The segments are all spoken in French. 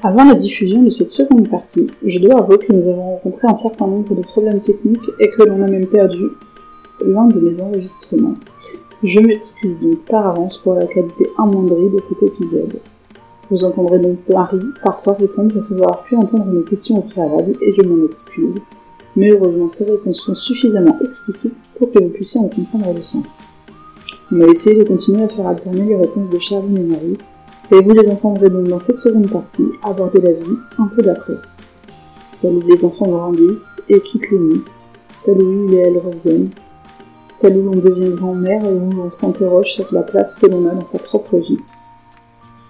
Avant la diffusion de cette seconde partie, je dois avouer que nous avons rencontré un certain nombre de problèmes techniques et que l'on a même perdu l'un de mes enregistrements. Je m'excuse donc par avance pour la qualité amoindrie de cet épisode. Vous entendrez donc Marie parfois répondre sans avoir pu entendre mes questions au préalable et je m'en excuse. Mais heureusement ces réponses sont suffisamment explicites pour que vous puissiez en comprendre le sens. On va essayer de continuer à faire alterner les réponses de Charline et Marie et vous les entendrez donc dans cette seconde partie aborder la vie un peu d'après. Celle où les enfants grandissent et quittent le nid, celle où ils et elles reviennent, celle où l'on devient grand-mère et où s'interroge sur la place que l'on a dans sa propre vie,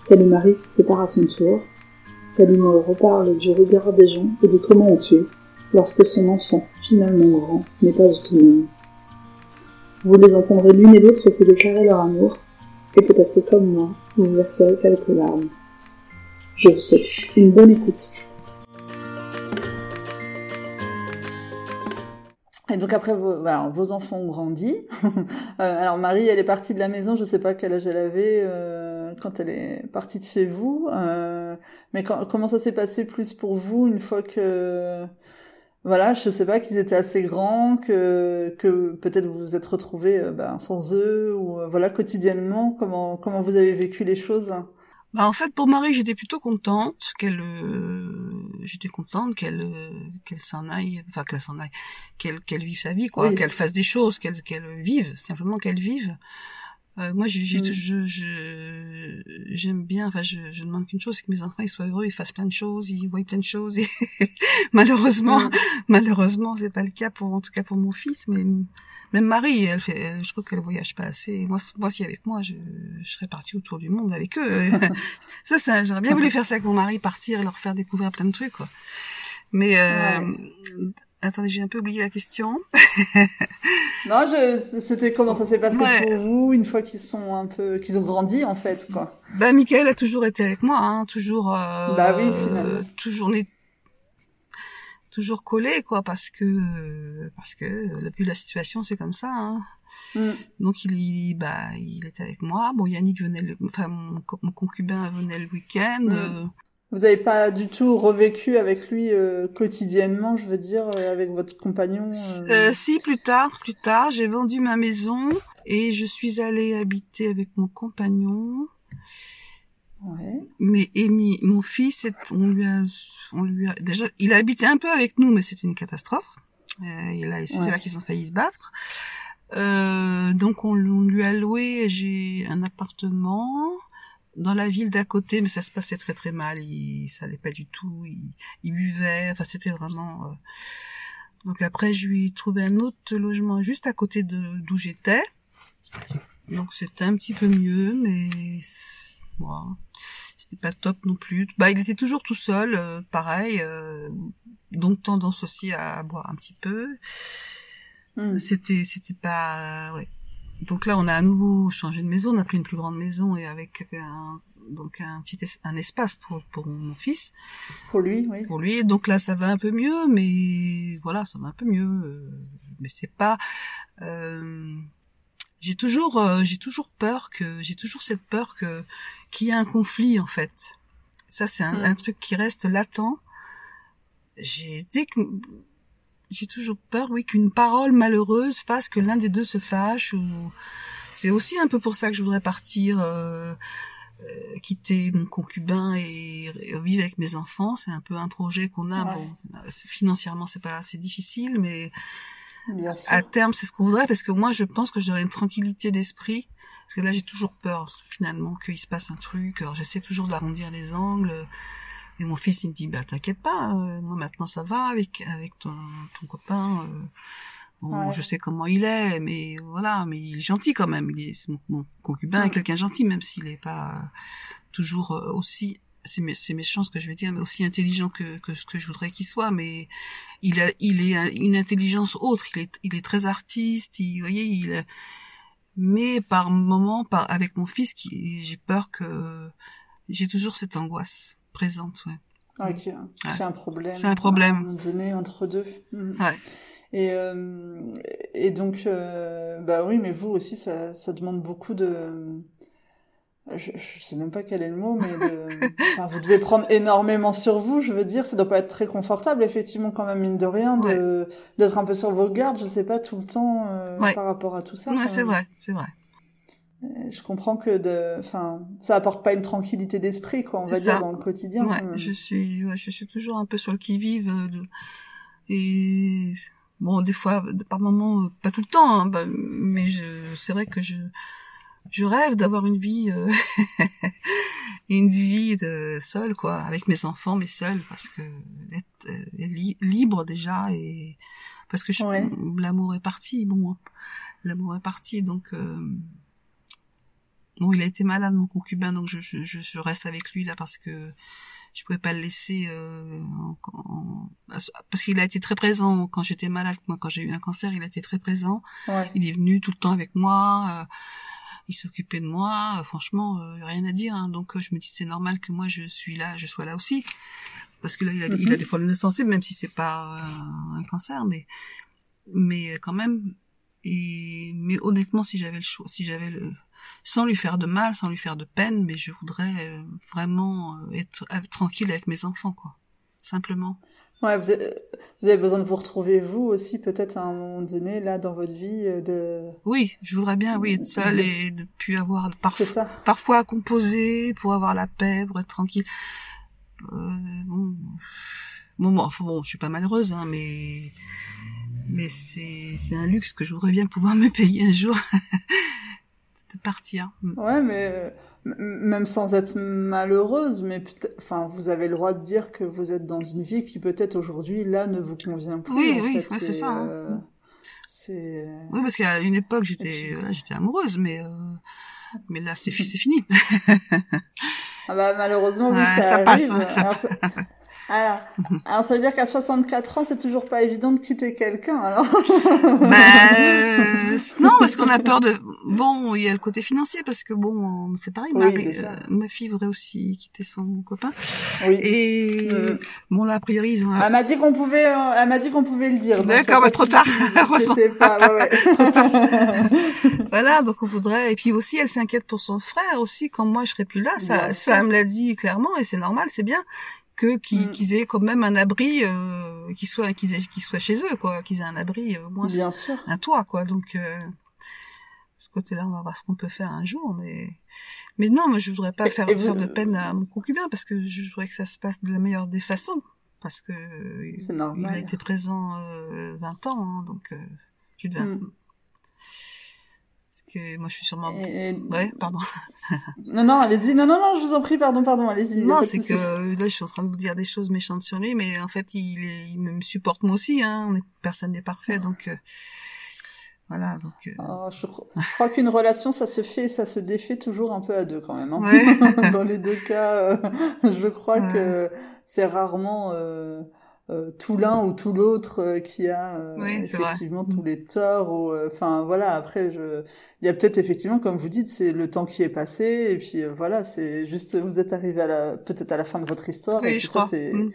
celle où Marie se sépare à son tour, celle où on reparle du regard des gens et de comment on tue lorsque son enfant, finalement grand, n'est pas autonome. Vous les entendrez l'une et l'autre se déclarer leur amour, et peut-être comme moi, vous verserez quelques larmes. Je vous souhaite une bonne écoute. Et donc après, vos, enfants ont grandi. Euh, alors Marie, elle est partie de la maison, je sais pas quel âge elle avait euh, quand elle est partie de chez vous. Euh, mais comment ça s'est passé plus pour vous une fois que voilà, je sais pas qu'ils étaient assez grands, que, que peut-être vous vous êtes retrouvés euh, bah, sans eux, ou euh, voilà, quotidiennement, comment, comment vous avez vécu les choses? Bah en fait pour Marie j'étais plutôt contente qu'elle euh, j'étais contente qu'elle qu'elle s'en aille enfin qu'elle s'en aille qu'elle qu'elle vive sa vie quoi qu'elle fasse des choses qu'elle qu'elle vive simplement qu'elle vive euh, moi, j'ai, mm. je, je, j'aime bien. Enfin, je, je demande qu'une chose, c'est que mes enfants ils soient heureux, ils fassent plein de choses, ils voient plein de choses. Et malheureusement, mm. malheureusement, c'est pas le cas pour, en tout cas pour mon fils. Mais même Marie, elle fait, je trouve qu'elle voyage pas assez. Moi, moi, si avec moi, je, je serais partie autour du monde avec eux. ça, ça, j'aurais bien voulu faire ça avec mon mari, partir, leur faire découvrir plein de trucs. Quoi. Mais euh, Attendez, j'ai un peu oublié la question. Non, c'était comment ça s'est passé pour vous une fois qu'ils sont un peu, qu'ils ont grandi en fait, quoi. Bah, Michael a toujours été avec moi, hein, toujours. Euh, bah oui, finalement. toujours né, toujours collé, quoi, parce que parce que vu la situation, c'est comme ça. Hein. Mm. Donc il, bah, il était avec moi. Bon, Yannick venait, le, enfin mon, concubin venait le week-end. Mm. Euh, vous n'avez pas du tout revécu avec lui euh, quotidiennement, je veux dire, euh, avec votre compagnon euh... Si, plus tard, plus tard, j'ai vendu ma maison et je suis allée habiter avec mon compagnon. Ouais. Mais Amy, mon fils, on lui a, on lui a, déjà, il a habité un peu avec nous, mais c'était une catastrophe. Euh, et là, c'est là qu'ils ont failli se battre. Euh, donc on, on, lui a loué, j'ai un appartement dans la ville d'à côté, mais ça se passait très très mal. Il, ça allait pas du tout. Il, il buvait. Enfin, c'était vraiment. Euh, donc après, je lui ai trouvé un autre logement juste à côté de d'où j'étais. Donc c'était un petit peu mieux, mais bon, c'était pas top non plus. Bah, il était toujours tout seul, euh, pareil. Euh, donc tendance aussi à boire un petit peu. Hmm. C'était c'était pas ouais donc là, on a à nouveau changé de maison, on a pris une plus grande maison et avec un, donc un petit un espace pour pour mon fils. Pour lui, oui. Pour lui. Donc là, ça va un peu mieux, mais voilà, ça va un peu mieux. Euh, mais c'est pas. Euh, j'ai toujours euh, j'ai toujours peur que j'ai toujours cette peur que qu'il y ait un conflit en fait. Ça, c'est un, hmm. un truc qui reste latent. J'ai dès que j'ai toujours peur, oui, qu'une parole malheureuse fasse que l'un des deux se fâche. Ou c'est aussi un peu pour ça que je voudrais partir, euh, euh, quitter mon concubin et, vivre avec mes enfants. C'est un peu un projet qu'on a. Bon, financièrement, c'est pas assez difficile, mais à terme, c'est ce qu'on voudrait parce que moi, je pense que j'aurais une tranquillité d'esprit. Parce que là, j'ai toujours peur finalement qu'il se passe un truc. Alors, j'essaie toujours d'arrondir les angles. Et mon fils, il me dit, bah, t'inquiète pas, euh, moi maintenant ça va avec, avec ton, ton copain. Euh, bon, je sais comment il est, mais voilà, mais il est gentil quand même. Il est, mon, concubin est quelqu'un gentil, même s'il est pas toujours euh, aussi, c'est, c'est méchant ce que je vais dire, mais aussi intelligent que, que ce que je voudrais qu'il soit, mais il a, il est une intelligence autre. Il est, il est très artiste. Il, vous voyez, il, mais par moment, par, avec mon fils, qui, j'ai peur que, j'ai toujours cette angoisse présente, ouais. Ok, c'est un problème. C'est un problème. donné entre deux. Mm. Ouais. Et, euh, et donc, euh, bah oui, mais vous aussi, ça, ça demande beaucoup de, je, je sais même pas quel est le mot, mais de... enfin, vous devez prendre énormément sur vous. Je veux dire, ça doit pas être très confortable, effectivement, quand même mine de rien, de d'être un peu sur vos gardes. Je sais pas tout le temps euh, par rapport à tout ça. Ouais, c'est vrai, c'est vrai. Je comprends que de, enfin, ça apporte pas une tranquillité d'esprit, quoi, on va dire dans le quotidien. Ouais, je suis, ouais, je suis toujours un peu sur le qui vive euh, et bon, des fois, par moments, euh, pas tout le temps, hein, bah, mais je, c'est vrai que je je rêve d'avoir une vie euh, une vie de seule quoi avec mes enfants mais seule parce que être euh, libre déjà et parce que l'amour est parti bon l'amour est parti donc euh, bon il a été malade mon concubin donc je, je, je reste avec lui là parce que je pouvais pas le laisser euh, parce qu'il a été très présent quand j'étais malade moi quand j'ai eu un cancer il a été très présent il est venu tout le temps avec moi il s'occupait de moi, euh, franchement, euh, rien à dire. Hein. Donc euh, je me dis c'est normal que moi je suis là, je sois là aussi, parce que là il a, il a mhm. des problèmes de santé, même si c'est pas un cancer, mais mais quand même. Et mais honnêtement, si j'avais le choix, si j'avais le sans lui faire de mal, sans lui faire de peine, mais je voudrais vraiment être, être tranquille avec mes enfants, quoi, simplement. Ouais, vous avez, vous avez, besoin de vous retrouver vous aussi peut-être à un moment donné là dans votre vie euh, de. Oui, je voudrais bien oui être seule et ne plus avoir parfois parfois à composer pour avoir la paix, pour être tranquille. Euh, bon, bon, enfin bon, je suis pas malheureuse hein, mais mais c'est c'est un luxe que je voudrais bien pouvoir me payer un jour de partir. Ouais, mais euh, même sans être malheureuse, mais enfin, vous avez le droit de dire que vous êtes dans une vie qui peut-être aujourd'hui là ne vous convient plus. Oui, oui, c'est ça. Hein. Euh, c'est. Oui, parce qu'à une époque j'étais, j'étais amoureuse, mais euh, mais là c'est c'est fini. ah bah malheureusement oui, ça, ça passe. Hein, ça... Alors, alors ça veut dire qu'à 64 ans, c'est toujours pas évident de quitter quelqu'un, alors bah, euh, Non, parce qu'on a peur de... Bon, il y a le côté financier, parce que bon, c'est pareil, euh, ma fille voudrait aussi quitter son copain. Oui. Et mm. bon, là, a priori, ils ont... Elle m'a dit qu'on pouvait, euh, elle m'a dit qu'on pouvait le dire. D'accord, bah, trop tard, heureusement. Pas, ouais, trop tard. voilà, donc on voudrait... Et puis aussi, elle s'inquiète pour son frère aussi, quand moi je serai plus là, ça, ça me l'a dit clairement, et c'est normal, c'est bien que mm. qu'ils aient quand même un abri euh, qui soit qu'ils qu'ils soient chez eux quoi qu'ils aient un abri euh, au moins Bien sûr. un toit quoi donc euh, ce côté-là on va voir ce qu'on peut faire un jour mais mais non mais je voudrais pas faire, faire de peine à mon concubin parce que je voudrais que ça se passe de la meilleure des façons parce que il a été présent euh, 20 ans hein, donc euh, tu devais mm que moi je suis sûrement ouais pardon. Non non allez-y. Non non non je vous en prie pardon pardon allez-y non c'est que là je suis en train de vous dire des choses méchantes sur lui mais en fait il est, il me supporte moi aussi hein. Personne n'est parfait donc euh, voilà donc euh... oh, je, crois qu'une relation ça se fait ça se défait toujours un peu à deux quand même hein. ouais. dans les deux cas euh, je crois que c'est rarement euh, euh, tout l'un ou tout l'autre euh, qui a euh, effectivement tous les torts ou enfin voilà après je il y a peut-être effectivement comme vous dites c'est le temps qui est passé et puis voilà c'est juste vous êtes arrivé à la peut-être à la fin de votre histoire oui, et je crois. c'est mm.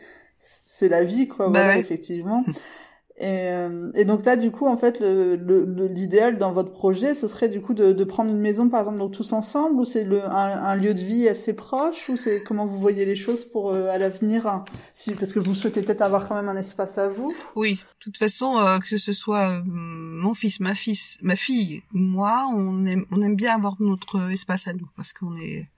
c'est la vie quoi bah voilà effectivement Et, euh, et, donc là, du coup, en fait, l'idéal le, le, dans votre projet, ce serait du coup de, de, prendre une maison, par exemple, donc tous ensemble, ou c'est un, un, lieu de vie assez proche, ou c'est comment vous voyez les choses pour euh, à l'avenir, hein, si, parce que vous souhaitez peut-être avoir quand même un espace à vous. Oui, de toute façon, euh, que ce soit mon fils, ma fille, ma fille, moi, on aime, on aime bien avoir notre espace à nous, parce qu'on est.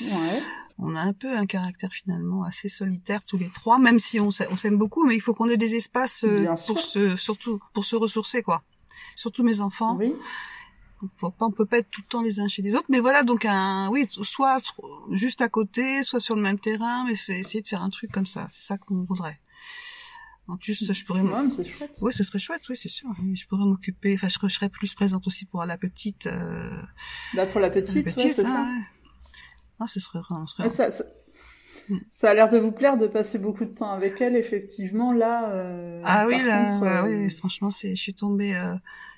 Ouais on a un peu un caractère finalement assez solitaire tous les trois, même si on s'aime beaucoup, mais il faut qu'on ait des espaces euh, pour se, surtout pour se ressourcer quoi. Surtout mes enfants. Oui. On peut pas, on peut pas être tout le temps les uns chez les autres, mais voilà donc un, oui, soit juste à côté, soit sur le même terrain, mais essayer de faire un truc comme ça. C'est ça qu'on voudrait. En plus, je pourrais. Ouais, c'est chouette. Oui, ce serait chouette, oui, c'est sûr. Je pourrais m'occuper. Enfin, je, serais plus présente aussi pour la petite. Euh... Bah pour la petite, la petite c'est ça. Ah, ce serait, Ça, ça, a l'air de vous plaire de passer beaucoup de temps avec elle, effectivement. Là. Euh, ah oui, là, bah oui. Franchement, c'est, je suis tombée, euh,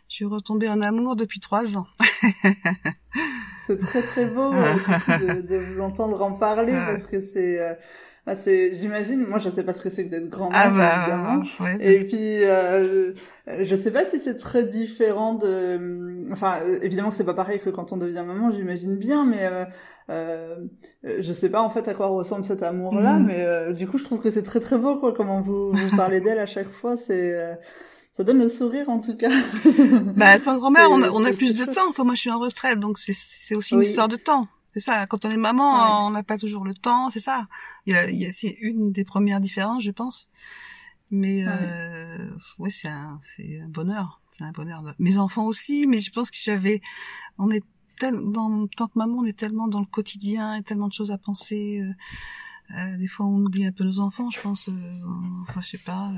je suis retombée en amour depuis trois ans. c'est très très beau de, de, vous entendre en parler parce que c'est Bah, c'est, j'imagine, moi je sais pas ce que c'est que d'être grand-mère, Ah bah, évidemment. ouais. Et puis, euh, je sais pas si c'est très différent de... Enfin, euh, évidemment que c'est pas pareil que quand on devient maman, j'imagine bien, mais euh, euh, je sais pas en fait à quoi ressemble cet amour-là, Mhm. mais euh, du coup, je trouve que c'est très très beau, quoi, comment vous, vous parlez d'elle à chaque fois, c'est... ça donne le sourire, en tout cas. Bah, étant grand-mère, on on a plus de temps. Enfin, moi, je suis en retraite, donc c'est, aussi une Oui. histoire de temps. C'est ça. Quand on est maman, Ouais. on n'a pas toujours le temps. C'est ça. Il y a, il y a, c'est une des premières différences, je pense. Mais Ouais. euh, ouais, c'est un, c'est un bonheur. C'est un bonheur. Mes enfants aussi, mais je pense que j'avais, on est tel, dans tant que maman, on est tellement dans le quotidien et tellement de choses à penser. euh, euh, des fois, on oublie un peu nos enfants, je pense. Euh, enfin, je sais pas.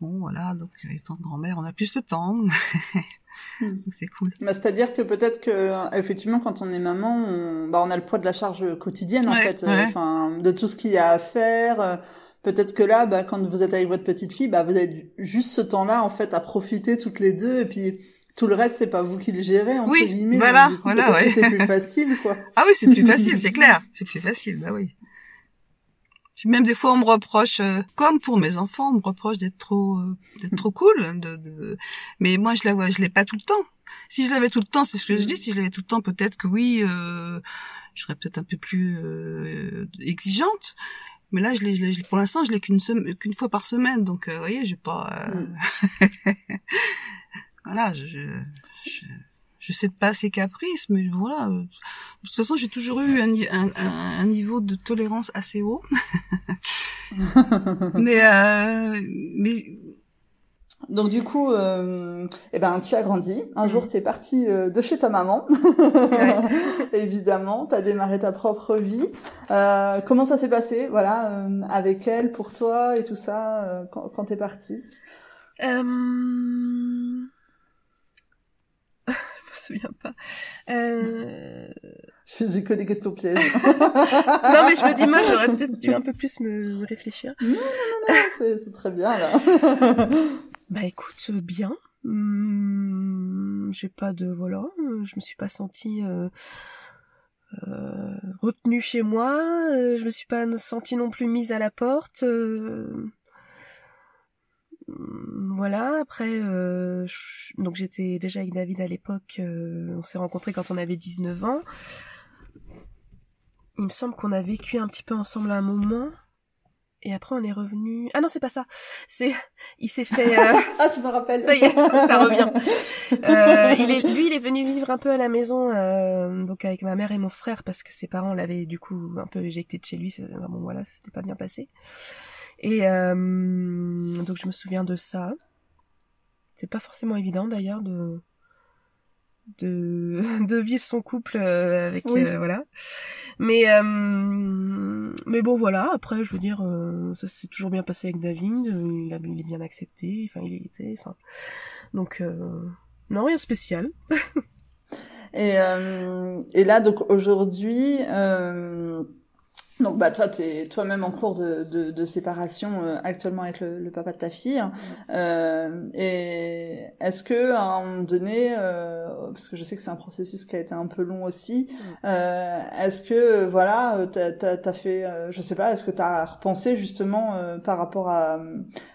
Bon, voilà. Donc, étant grand-mère, on a plus de temps. Hmm. Donc, c'est cool. Bah, C'est-à-dire que peut-être que euh, effectivement quand on est maman, on, bah, on a le poids de la charge quotidienne en fait, euh, ouais. enfin de tout ce qu'il y a à faire. euh, Peut-être que là, bah, quand vous êtes avec votre petite fille, bah, vous avez juste ce temps-là en fait à profiter toutes les deux et puis tout le reste c'est pas vous qui le gérez entre Oui, guillemets. voilà, donc, du coup, voilà, ouais. C'est plus facile quoi. Ah oui, c'est plus facile, c'est clair. C'est plus facile, bah oui. Même des fois, on me reproche, euh, comme pour mes enfants, on me reproche d'être trop, euh, d'être trop cool. De, de... Mais moi, je la vois, je l'ai pas tout le temps. Si je l'avais tout le temps, c'est ce que je dis. Si je l'avais tout le temps, peut-être que oui, euh, je serais peut-être un peu plus euh, exigeante. Mais là, je l'ai, je l'ai- pour l'instant, je l'ai qu'une qu'une fois par semaine. Donc, vous voyez, j'ai pas. euh, voilà, je, je, je, je sais pas ses caprices, mais voilà. De toute façon, j'ai toujours eu un, ni- un, un, un niveau de tolérance assez haut. mais, euh, mais Donc du coup, euh, eh ben tu as grandi. Un jour, tu es parti euh, de chez ta maman. Évidemment, tu as démarré ta propre vie. Euh, comment ça s'est passé, voilà, euh, avec elle, pour toi et tout ça, quand, quand t'es parti Euh... je me souviens pas. Euh... J'ai que des questions pièges. Non, mais je me dis, moi, j'aurais peut-être dû un peu plus me réfléchir. c'est c'est très bien là. Bah écoute, euh, bien. Hum, J'ai pas de... Voilà, euh, je me suis pas sentie... Euh... euh, retenue chez moi, euh, je me suis pas sentie non plus mise à la porte. euh, Voilà, après, euh, je- donc j'étais déjà avec David à l'époque, euh, on s'est rencontrés quand on avait 19 ans. Il me semble qu'on a vécu un petit peu ensemble à un moment. Et après, on est revenu. Ah non, c'est pas ça. C'est, il s'est fait. euh, ah, je me rappelle. Ça y est, ça revient. Euh, il est, lui, il est venu vivre un peu à la maison, euh, donc avec ma mère et mon frère, parce que ses parents l'avaient du coup un peu éjecté de chez lui. Bon, voilà, ça s'était pas bien passé. Et euh, donc, je me souviens de ça. C'est pas forcément évident d'ailleurs de de de vivre son couple euh, avec Oui. euh, voilà. Mais euh, mais bon voilà. Après, je veux dire, euh, ça s'est toujours bien passé avec David. Il, a, il est bien accepté. Enfin, il était. Enfin, donc euh, non, rien de spécial. Et, euh, et là, donc aujourd'hui, euh, donc bah toi, t'es toi-même en cours de, de, de séparation euh, actuellement avec le, le papa de ta fille. Euh, et est-ce que à un moment donné, euh, parce que je sais que c'est un processus qui a été un peu long aussi, euh, est-ce que voilà, euh, t'as t'as fait, euh, je sais pas, est-ce que t'as repensé justement par rapport à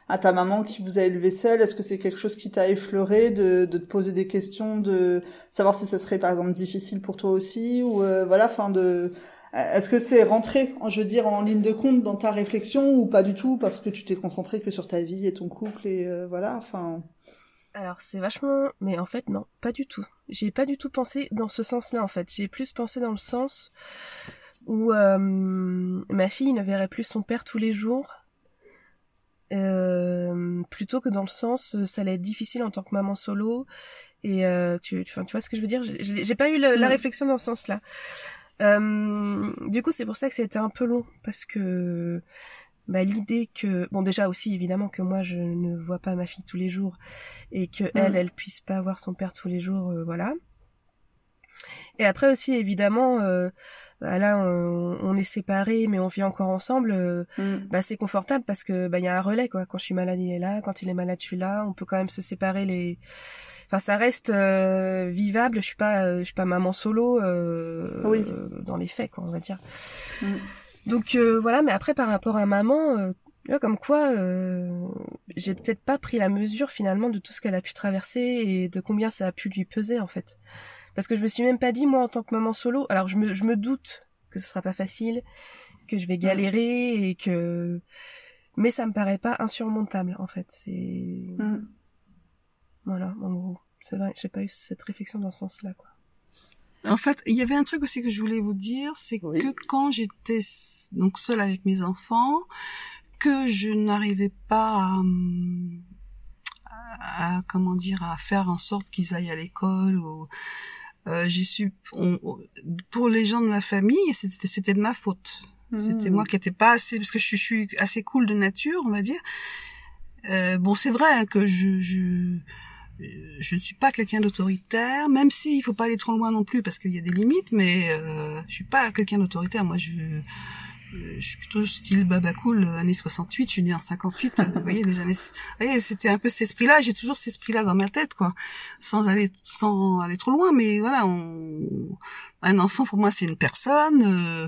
à ta maman qui vous a élevé seule Est-ce que c'est quelque chose qui t'a effleuré de de te poser des questions de savoir si ça serait par exemple difficile pour toi aussi ou voilà enfin de est-ce que c'est rentré je veux dire en ligne de compte dans ta réflexion ou pas du tout parce que tu t'es concentré que sur ta vie et ton couple et euh, voilà enfin Alors c'est vachement, mais en fait non, pas du tout. J'ai pas du tout pensé dans ce sens-là en fait. J'ai plus pensé dans le sens où euh, ma fille ne verrait plus son père tous les jours. Euh, plutôt que dans le sens euh, ça allait être difficile en tant que maman solo et euh, tu, tu, tu vois ce que je veux dire? J'ai- pas eu le- la Mm. réflexion dans ce sens-là euh, du coup c'est pour ça que été un peu long parce que bah, l'idée que bon déjà aussi évidemment que moi je ne vois pas ma fille tous les jours et que elle elle puisse pas voir son père tous les jours euh, voilà. Et après aussi évidemment euh, bah, là on, on est séparés mais on vit encore ensemble euh, mm. bah c'est confortable parce que bah il y a un relais quoi. Quand je suis malade il est là. Quand il est malade je suis là. On peut quand même se séparer les enfin ça reste euh, vivable je suis pas euh, je suis pas maman solo euh, Oui. euh, dans les faits quoi on va dire Mm. Donc euh, voilà, mais après par rapport à maman, euh, là, comme quoi euh, j'ai peut-être pas pris la mesure finalement de tout ce qu'elle a pu traverser et de combien ça a pu lui peser en fait. Parce que je me suis même pas dit moi en tant que maman solo, alors je me, je me doute que ce sera pas facile, que je vais galérer et que mais ça me paraît pas insurmontable en fait. C'est Mm. Voilà, en gros. C'est vrai, j'ai pas eu cette réflexion dans ce sens-là quoi. En fait, il y avait un truc aussi que je voulais vous dire, c'est Oui. que quand j'étais donc seule avec mes enfants, que je n'arrivais pas à, hum, à- à- comment dire à faire en sorte qu'ils aillent à l'école ou euh, j'ai su on- pour les gens de ma famille c'était c'était de ma faute c'était Mm. moi qui étais pas assez parce que je, suis- je suis assez cool de nature on va dire Euh, bon c'est vrai hein, que je, je je ne suis pas quelqu'un d'autoritaire, même si il faut pas aller trop loin non plus parce qu'il y a des limites, mais euh, je suis pas quelqu'un d'autoritaire. Moi, je, euh, je suis plutôt style baba cool, euh, années 68. Je suis née en 58. euh, vous voyez, années, c'était un peu cet esprit-là. J'ai toujours cet esprit-là dans ma tête, quoi, sans aller, sans aller trop loin. Mais voilà, on, un enfant pour moi, c'est une personne. Euh,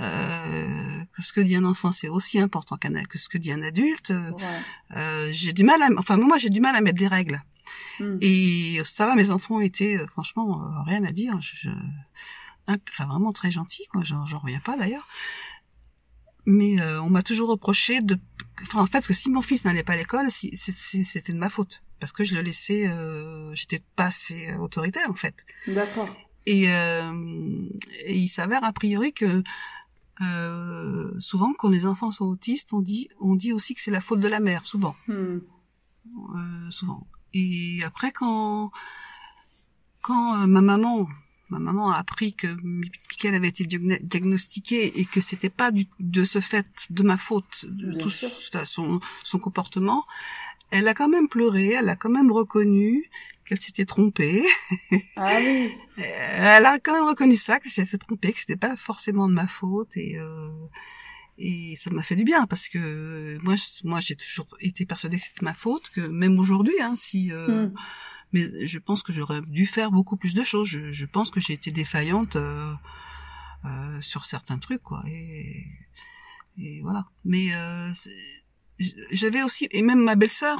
euh, que ce que dit un enfant, c'est aussi important qu'un, que ce que dit un adulte. Euh, Ouais. euh, j'ai du mal à, enfin moi, j'ai du mal à mettre des règles. Mm. Et ça va, mes enfants étaient euh, franchement euh, rien à dire. Je, je- un- enfin vraiment très gentils, quoi. J'en j'en reviens pas d'ailleurs. Mais euh, on m'a toujours reproché de, enfin en fait que si mon fils n'allait pas à l'école, si, c'était de ma faute parce que je le laissais, euh, j'étais pas assez autoritaire en fait. D'accord. Et, euh, et il s'avère a priori que euh, souvent quand les enfants sont autistes, on dit, on dit aussi que c'est la faute de la mère, souvent Mm. euh, souvent. Et après, quand quand euh, ma maman, ma maman a appris que Michael avait été diagna- diagnostiqué et que c'était pas du, de ce fait de ma faute, de Bien tout son son comportement, elle a quand même pleuré, elle a quand même reconnu qu'elle s'était trompée. Ah oui. Elle a quand même reconnu ça, qu'elle s'était trompée, que c'était pas forcément de ma faute et euh, et ça m'a fait du bien parce que moi, moi, j'ai toujours été persuadée que c'était ma faute, que même aujourd'hui, hein, si, euh, Mm. mais je pense que j'aurais dû faire beaucoup plus de choses. Je, je pense que j'ai été défaillante euh, euh, sur certains trucs, quoi. Et, et voilà. Mais euh, j'avais aussi, et même ma belle-sœur,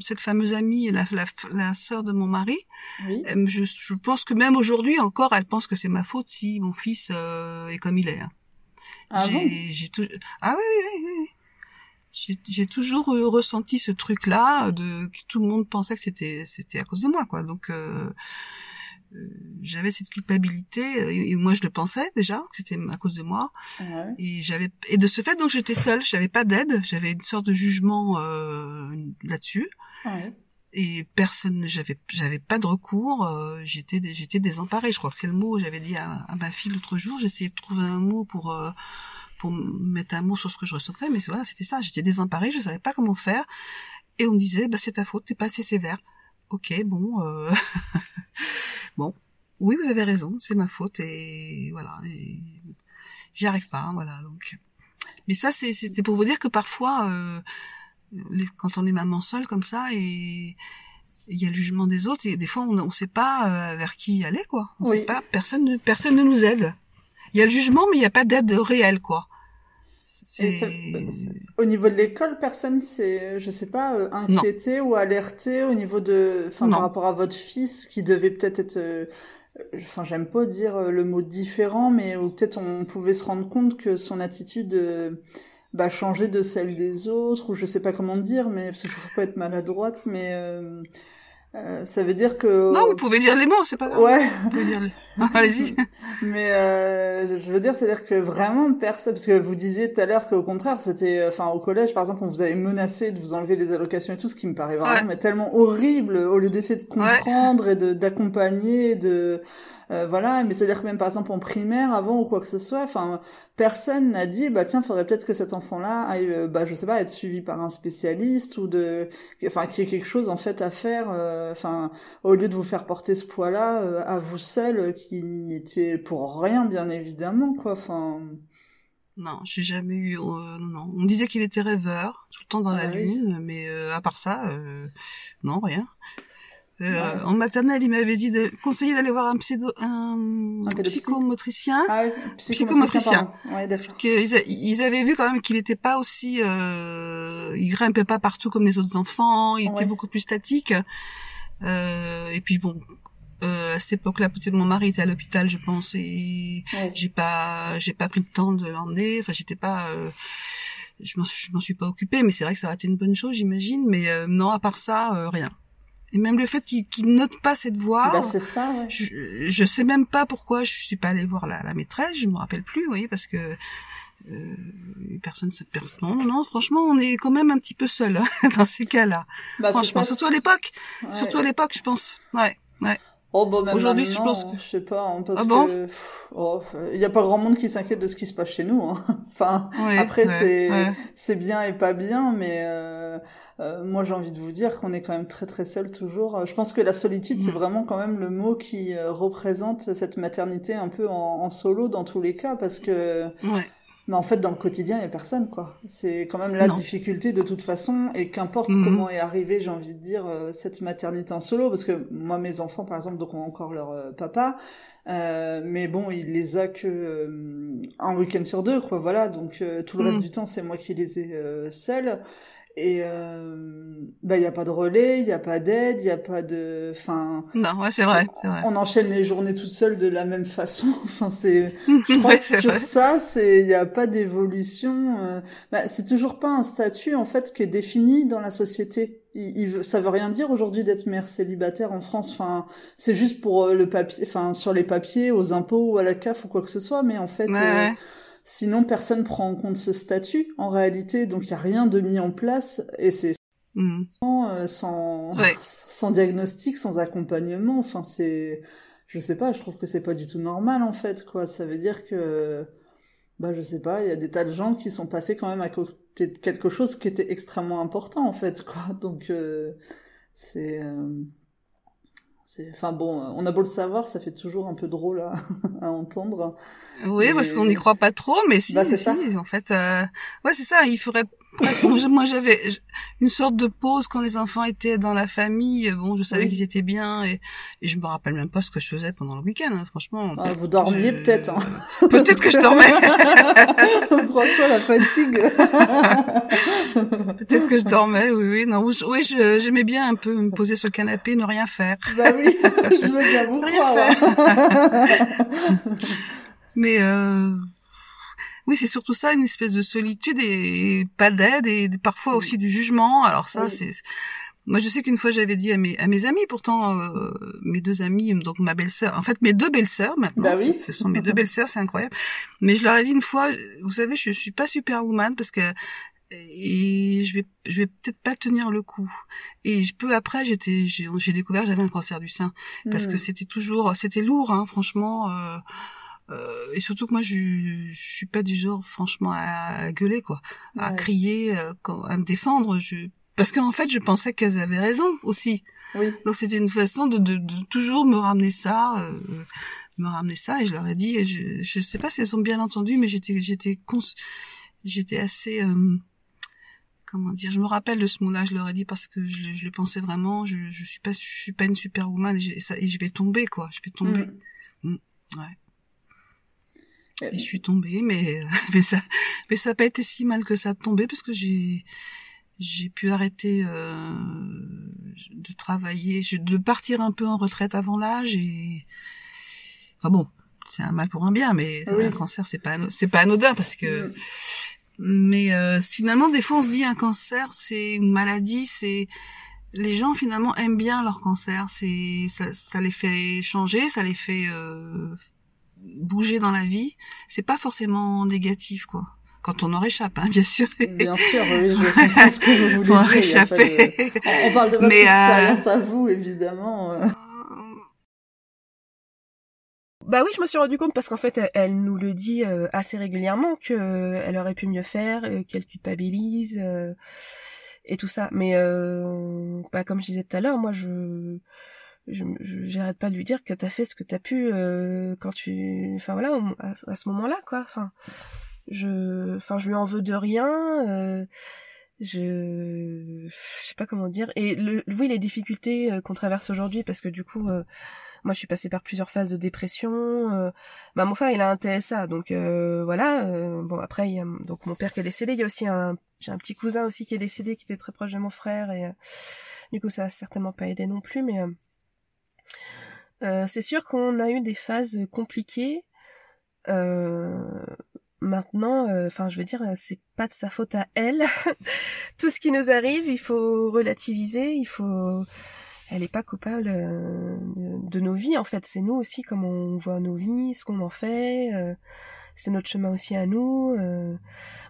cette fameuse amie, la, la, la sœur de mon mari, Oui. euh, je, je pense que même aujourd'hui encore, elle pense que c'est ma faute si mon fils euh, est comme il est. hein. Ah j'ai, bon? j'ai tou- ah oui, oui, oui, oui. J'ai, toujours ressenti ce truc-là de que tout le monde pensait que c'était c'était à cause de moi, quoi. Donc euh, j'avais cette culpabilité euh, et, et moi je le pensais déjà que c'était à cause de moi Ouais. et j'avais et de ce fait donc j'étais seule, j'avais pas d'aide, j'avais une sorte de jugement euh, là-dessus Ouais. et personne j'avais j'avais pas de recours euh, j'étais j'étais désemparée je crois que c'est le mot j'avais dit à, à ma fille l'autre jour j'essayais de trouver un mot pour euh, pour mettre un mot sur ce que je ressentais mais voilà c'était ça j'étais désemparée je savais pas comment faire et on me disait bah c'est ta faute t'es pas assez sévère ok bon euh... bon. Oui vous avez raison c'est ma faute et voilà et j'y arrive pas hein, voilà donc. Mais ça c'est c'était pour vous dire que parfois euh, les- quand on est maman seule comme ça et il y a le jugement des autres et des fois on ne sait pas euh, vers qui aller quoi. On Oui. sait pas personne ne, personne ne nous aide. Il y a le jugement mais il n'y a pas d'aide réelle quoi Au niveau de l'école, personne s'est, je sais pas, euh, inquiété ou alerté au niveau de, enfin, par rapport à votre fils qui devait peut-être être, euh, euh, enfin, j'aime pas dire euh, le mot différent, mais où peut-être on pouvait se rendre compte que son attitude, euh, bah, changeait de celle des autres, ou je sais pas comment dire, mais parce que je pas être maladroite, mais euh, euh, ça veut dire que. non vous pouvez dire les mots c'est pas grave Ouais. vous pouvez dire les... Allez-y Mais euh, je veux dire, c'est-à-dire que vraiment personne, parce que vous disiez tout à l'heure qu'au contraire, c'était, enfin, au collège, par exemple, on vous avait menacé de vous enlever les allocations et tout, ce qui me paraît vraiment Ouais. mais tellement horrible, au lieu d'essayer de comprendre et d'accompagner, de euh, voilà. Mais c'est-à-dire que même par exemple en primaire, avant ou quoi que ce soit, enfin, personne n'a dit, bah tiens, faudrait peut-être que cet enfant-là aille, euh, bah je sais pas, être suivi par un spécialiste ou de, enfin, qu'il y ait quelque chose en fait à faire, euh, enfin au lieu de vous faire porter ce poids-là euh, à vous seul, euh, qui n'y étiez pour rien, bien évidemment, quoi. Enfin, non j'ai jamais eu euh, non on me disait qu'il était rêveur tout le temps dans Ah la oui. lune mais euh, à part ça euh, non rien En maternelle, il m'avait dit de conseiller d'aller voir un, pseudo, un, Un psychomotricien. Ah, ouais, Psychomotricien. Ouais, Parce qu'ils a- ils avaient vu quand même qu'il n'était pas aussi, il grimpait pas partout comme les autres enfants, il Ouais. était beaucoup plus statique. Euh, et puis bon, euh, à cette époque-là, peut-être mon mari était à l'hôpital, je pense, et Ouais. j'ai pas, j'ai pas pris le temps de l'emmener. Enfin, j'étais pas, euh, je m'en, suis- je m'en suis pas occupée, mais c'est vrai que ça aurait été une bonne chose, j'imagine. Mais euh, non, à part ça, euh, rien. Et même le fait qu'il, qu'il note pas cette voix. Bah, c'est ça, ouais. Je, je sais même pas pourquoi je suis pas allée voir la, la maîtresse, je me rappelle plus, vous voyez, parce que euh, personne se pers- non, non, franchement, on est quand même un petit peu seul hein, dans ces cas-là. Bah, franchement, surtout à l'époque, ouais. surtout à l'époque, je pense. Ouais, ouais. Oh, bah, Aujourd'hui, je pense que- Je sais pas, hein, parce Ah bon que... oh, il y a pas grand monde qui s'inquiète de ce qui se passe chez nous. Hein. enfin, après, ouais, c'est ouais. c'est bien et pas bien, mais euh, euh, moi, j'ai envie de vous dire qu'on est quand même très très seul toujours. Je pense que la solitude, c'est Mm. vraiment quand même le mot qui euh, représente cette maternité un peu en, en solo dans tous les cas, parce que... ouais. Mais en fait, dans le quotidien, il n'y a personne, quoi. C'est quand même la Non. difficulté de toute façon, et qu'importe Mhm. comment est arrivé, j'ai envie de dire, euh, cette maternité en solo, parce que moi, mes enfants, par exemple, donc ont encore leur euh, papa, euh, mais bon, il les a que euh, un week-end sur deux, quoi, voilà. Donc euh, tout le reste Mhm. du temps, c'est moi qui les ai euh, seuls. Et euh, bah, il n'y a pas de relais, il n'y a pas d'aide, il n'y a pas de... Enfin, Non, ouais, c'est vrai, vrai. on enchaîne les journées toutes seules de la même façon. Enfin, c'est... Ouais, sur vrai. ça, c'est il n'y a pas d'évolution. euh, bah, c'est toujours pas un statut en fait qui est défini dans la société. Il, il veut, ça veut rien dire aujourd'hui d'être mère célibataire en France. Enfin, c'est juste pour euh, le papier, enfin sur les papiers, aux impôts ou à la CAF ou quoi que ce soit. Mais en fait, Ouais, euh. Sinon personne prend en compte ce statut en réalité. Donc il y a rien de mis en place et c'est Mhm. sans, euh, sans, Ouais. sans diagnostic, sans accompagnement. Enfin, c'est, je sais pas, je trouve que c'est pas du tout normal en fait, quoi. Ça veut dire que, bah, je sais pas, il y a des tas de gens qui sont passés quand même à côté de quelque chose qui était extrêmement important en fait, quoi. Donc, euh, c'est, euh, c'est, enfin bon, on a beau le savoir, ça fait toujours un peu drôle à, à entendre. Oui, Mais- parce qu'on n'y croit pas trop, mais si, Bah, c'est si, ça. en fait, euh, ouais, c'est ça. Il faudrait moi, j'avais une sorte de pause quand les enfants étaient dans la famille. Bon, je savais Oui. qu'ils étaient bien et, et je me rappelle même pas ce que je faisais pendant le week-end. hein, franchement, Ah, vous dormiez je- peut-être, hein. peut-être que je dormais. Franchement, la fatigue. peut-être que je dormais. Oui, oui, non, oui, j'aimais bien un peu me poser sur le canapé, ne rien faire. bah oui, je veux bien vous Rien croire. Mais euh, oui, c'est surtout ça, une espèce de solitude et, et pas d'aide et parfois aussi du jugement. Alors ça, Oui. c'est moi je sais qu'une fois j'avais dit à mes à mes amis, pourtant euh, mes deux amies, donc ma belle-sœur, en fait mes deux belles-sœurs maintenant, Bah oui. ce sont mes deux belles-sœurs, c'est incroyable. Mais je leur ai dit une fois, vous savez, je, je suis pas superwoman parce que et je vais je vais peut-être pas tenir le coup. Et je peu après j'étais j'ai découvert que j'avais un cancer du sein parce que Hmm. c'était toujours c'était lourd hein, franchement euh, euh, et surtout que moi je, je suis pas du genre franchement à, gueuler quoi à Ouais. crier euh, à me défendre je parce qu'en fait je pensais qu'elles avaient raison aussi Oui. donc c'était une façon de, de, de toujours me ramener ça euh, me ramener ça et je leur ai dit et je je sais pas si elles ont bien entendu mais j'étais j'étais j'étais assez euh, comment dire je me rappelle de ce mot-là je leur ai dit parce que je, je le pensais vraiment je je suis pas je suis pas une superwoman et, j'ai- ça, et je vais tomber quoi je vais tomber Mm. ouais Euh, et je suis tombée, mais mais ça mais ça a pas été si mal que ça de tomber parce que j'ai j'ai pu arrêter euh, de travailler, de partir un peu en retraite avant l'âge et enfin bon, c'est un mal pour un bien, mais Oui. un cancer c'est pas c'est pas anodin parce que Mm. mais euh, finalement des fois on se dit un cancer c'est une maladie, c'est les gens finalement aiment bien leur cancer, c'est ça, ça les fait changer, ça les fait euh, bouger dans la vie. C'est pas forcément négatif quoi. Quand on en réchappe, hein, bien sûr. Bien sûr, oui, je comprends ce que vous voulez Faut en dire. réchapper. On, parle de votre Mais, euh, expérience à vous, évidemment. Bah oui, je me suis rendu compte parce qu'en fait, elle, nous le dit euh, assez régulièrement que euh, elle aurait pu mieux faire, qu'elle culpabilise et tout ça. Mais euh, bah, comme je disais tout à l'heure, moi je je j'arrête pas de lui dire que t'as fait ce que t'as pu euh, quand tu enfin voilà à, à ce moment-là quoi. Enfin je enfin je lui en veux de rien euh, je je sais pas comment dire. Et le oui les difficultés euh, qu'on traverse aujourd'hui parce que du coup euh, moi je suis passée par plusieurs phases de dépression euh, bah mon frère il a un TSA donc voilà bon après il y a donc mon père qui est décédé il y a aussi un j'ai un petit cousin aussi qui est décédé qui était très proche de mon frère et du coup ça a certainement pas aidé non plus mais c'est sûr qu'on a eu des phases compliquées Maintenant, euh, enfin, je veux dire, c'est pas de sa faute à elle. Tout ce qui nous arrive, il faut relativiser, il faut. Elle est pas coupable euh, de nos vies, en fait. C'est nous aussi, comme on voit nos vies, ce qu'on en fait. Euh, c'est notre chemin aussi à nous.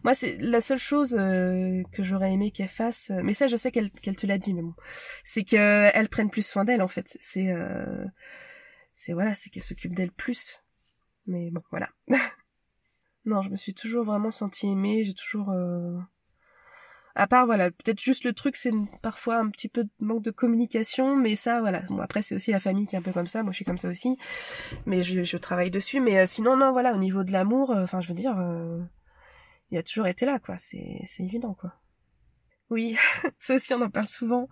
Moi, c'est la seule chose que j'aurais aimé qu'elle fasse. Mais ça, je sais qu'elle qu'elle te l'a dit, mais bon, c'est qu'elle prenne plus soin d'elle, en fait. C'est, c'est voilà, c'est qu'elle s'occupe d'elle plus. Mais bon, voilà. Non, je me suis toujours vraiment sentie aimée, j'ai toujours... Euh... À part, voilà, peut-être juste le truc, c'est parfois un petit peu de manque de communication, mais ça, voilà. Bon, après, c'est aussi la famille qui est un peu comme ça, moi je suis comme ça aussi, mais je, je travaille dessus, mais euh, sinon, non, voilà, au niveau de l'amour, euh, enfin, je veux dire, euh, il a toujours été là, quoi, c'est évident, quoi. Oui, ça aussi, on en parle souvent.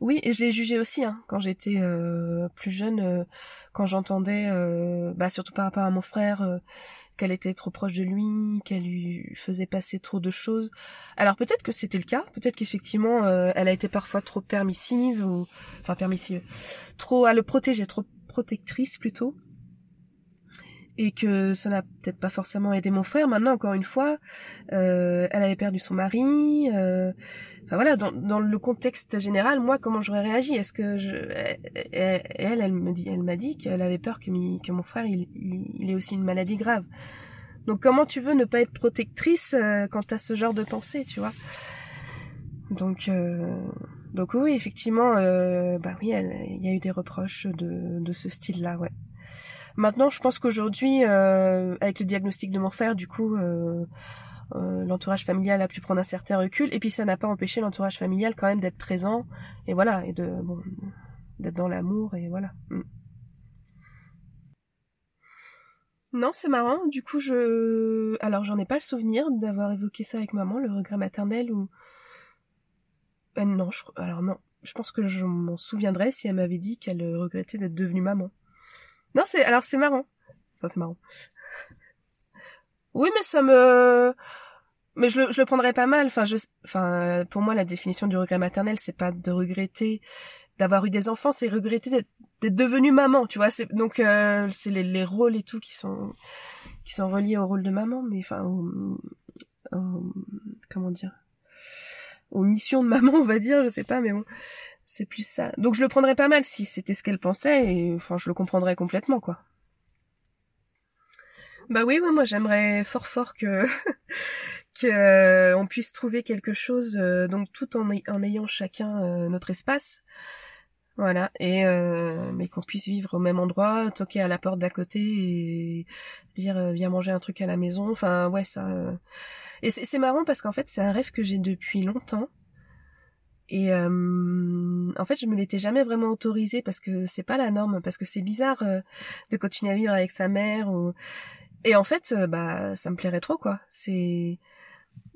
Oui, et je l'ai jugé aussi hein, quand j'étais euh, plus jeune, euh, quand j'entendais, euh, bah, surtout par rapport à mon frère, qu'elle était trop proche de lui, qu'elle lui faisait passer trop de choses. Alors peut-être que c'était le cas, peut-être qu'effectivement elle a été parfois trop permissive ou enfin permissive, trop à le protéger, trop protectrice plutôt et que ça n'a peut-être pas forcément aidé mon frère. Maintenant, encore une fois, euh, elle avait perdu son mari. Euh, enfin voilà, dans, dans, le contexte général, moi, comment j'aurais réagi? Est-ce que je, elle, elle, me dit, elle m'a dit qu'elle avait peur que, que mon frère, il, il, ait aussi une maladie grave. Donc, comment tu veux ne pas être protectrice euh, quand t'as ce genre de pensée, tu vois? Donc, euh, donc oui, effectivement, euh, bah oui, il y a eu des reproches de, de ce style-là, ouais. Maintenant, je pense qu'aujourd'hui, euh, avec le diagnostic de mon frère, du coup, euh, euh, l'entourage familial a pu prendre un certain recul. Et puis, ça n'a pas empêché l'entourage familial quand même d'être présent. Et voilà, et de bon, d'être dans l'amour. Et voilà. Mm. Non, c'est marrant. Du coup, je, alors j'en ai pas le souvenir d'avoir évoqué ça avec maman, le regret maternel ou. non, je... alors non. Je pense que je m'en souviendrais si elle m'avait dit qu'elle regrettait d'être devenue maman. Non, c'est alors c'est marrant. Enfin, c'est marrant. Oui, mais ça me mais je le, je prendrais pas mal. Enfin, je, pour moi, la définition du regret maternel, c'est pas de regretter d'avoir eu des enfants, c'est regretter d'être, devenue maman. Tu vois, c'est donc euh, c'est les, les, rôles et tout qui sont qui sont reliés au rôle de maman, mais enfin, comment dire, aux missions de maman, on va dire, je sais pas, mais bon, c'est plus ça. Donc je le prendrais pas mal si c'était ce qu'elle pensait et enfin je le comprendrais complètement quoi. Bah oui, moi j'aimerais fort fort que que euh, puisse trouver quelque chose euh, donc tout en, en ayant chacun euh, notre espace. Voilà et mais qu'on puisse vivre au même endroit, toquer à la porte d'à côté et dire viens manger un truc à la maison. Enfin ouais ça et c'est marrant parce qu'en fait c'est un rêve que j'ai depuis longtemps et euh, en fait, je me l'étais jamais vraiment autorisé parce que c'est pas la norme, parce que c'est bizarre euh, de continuer à vivre avec sa mère. Ou... Et en fait, euh, bah, ça me plairait trop, quoi. C'est,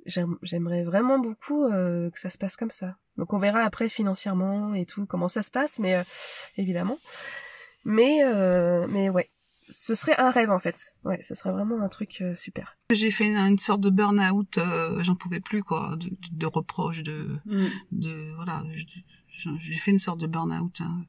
j'aimerais vraiment beaucoup que ça se passe comme ça. Donc on verra après financièrement et tout comment ça se passe, mais évidemment. Mais mais ouais, ce serait un rêve en fait. Ouais, ce serait vraiment un truc euh, super. J'ai fait une, sorte de burn-out, euh, j'en pouvais plus quoi, de, de, reproches, de, mm. de voilà, j'ai fait une sorte de burn-out. Hein.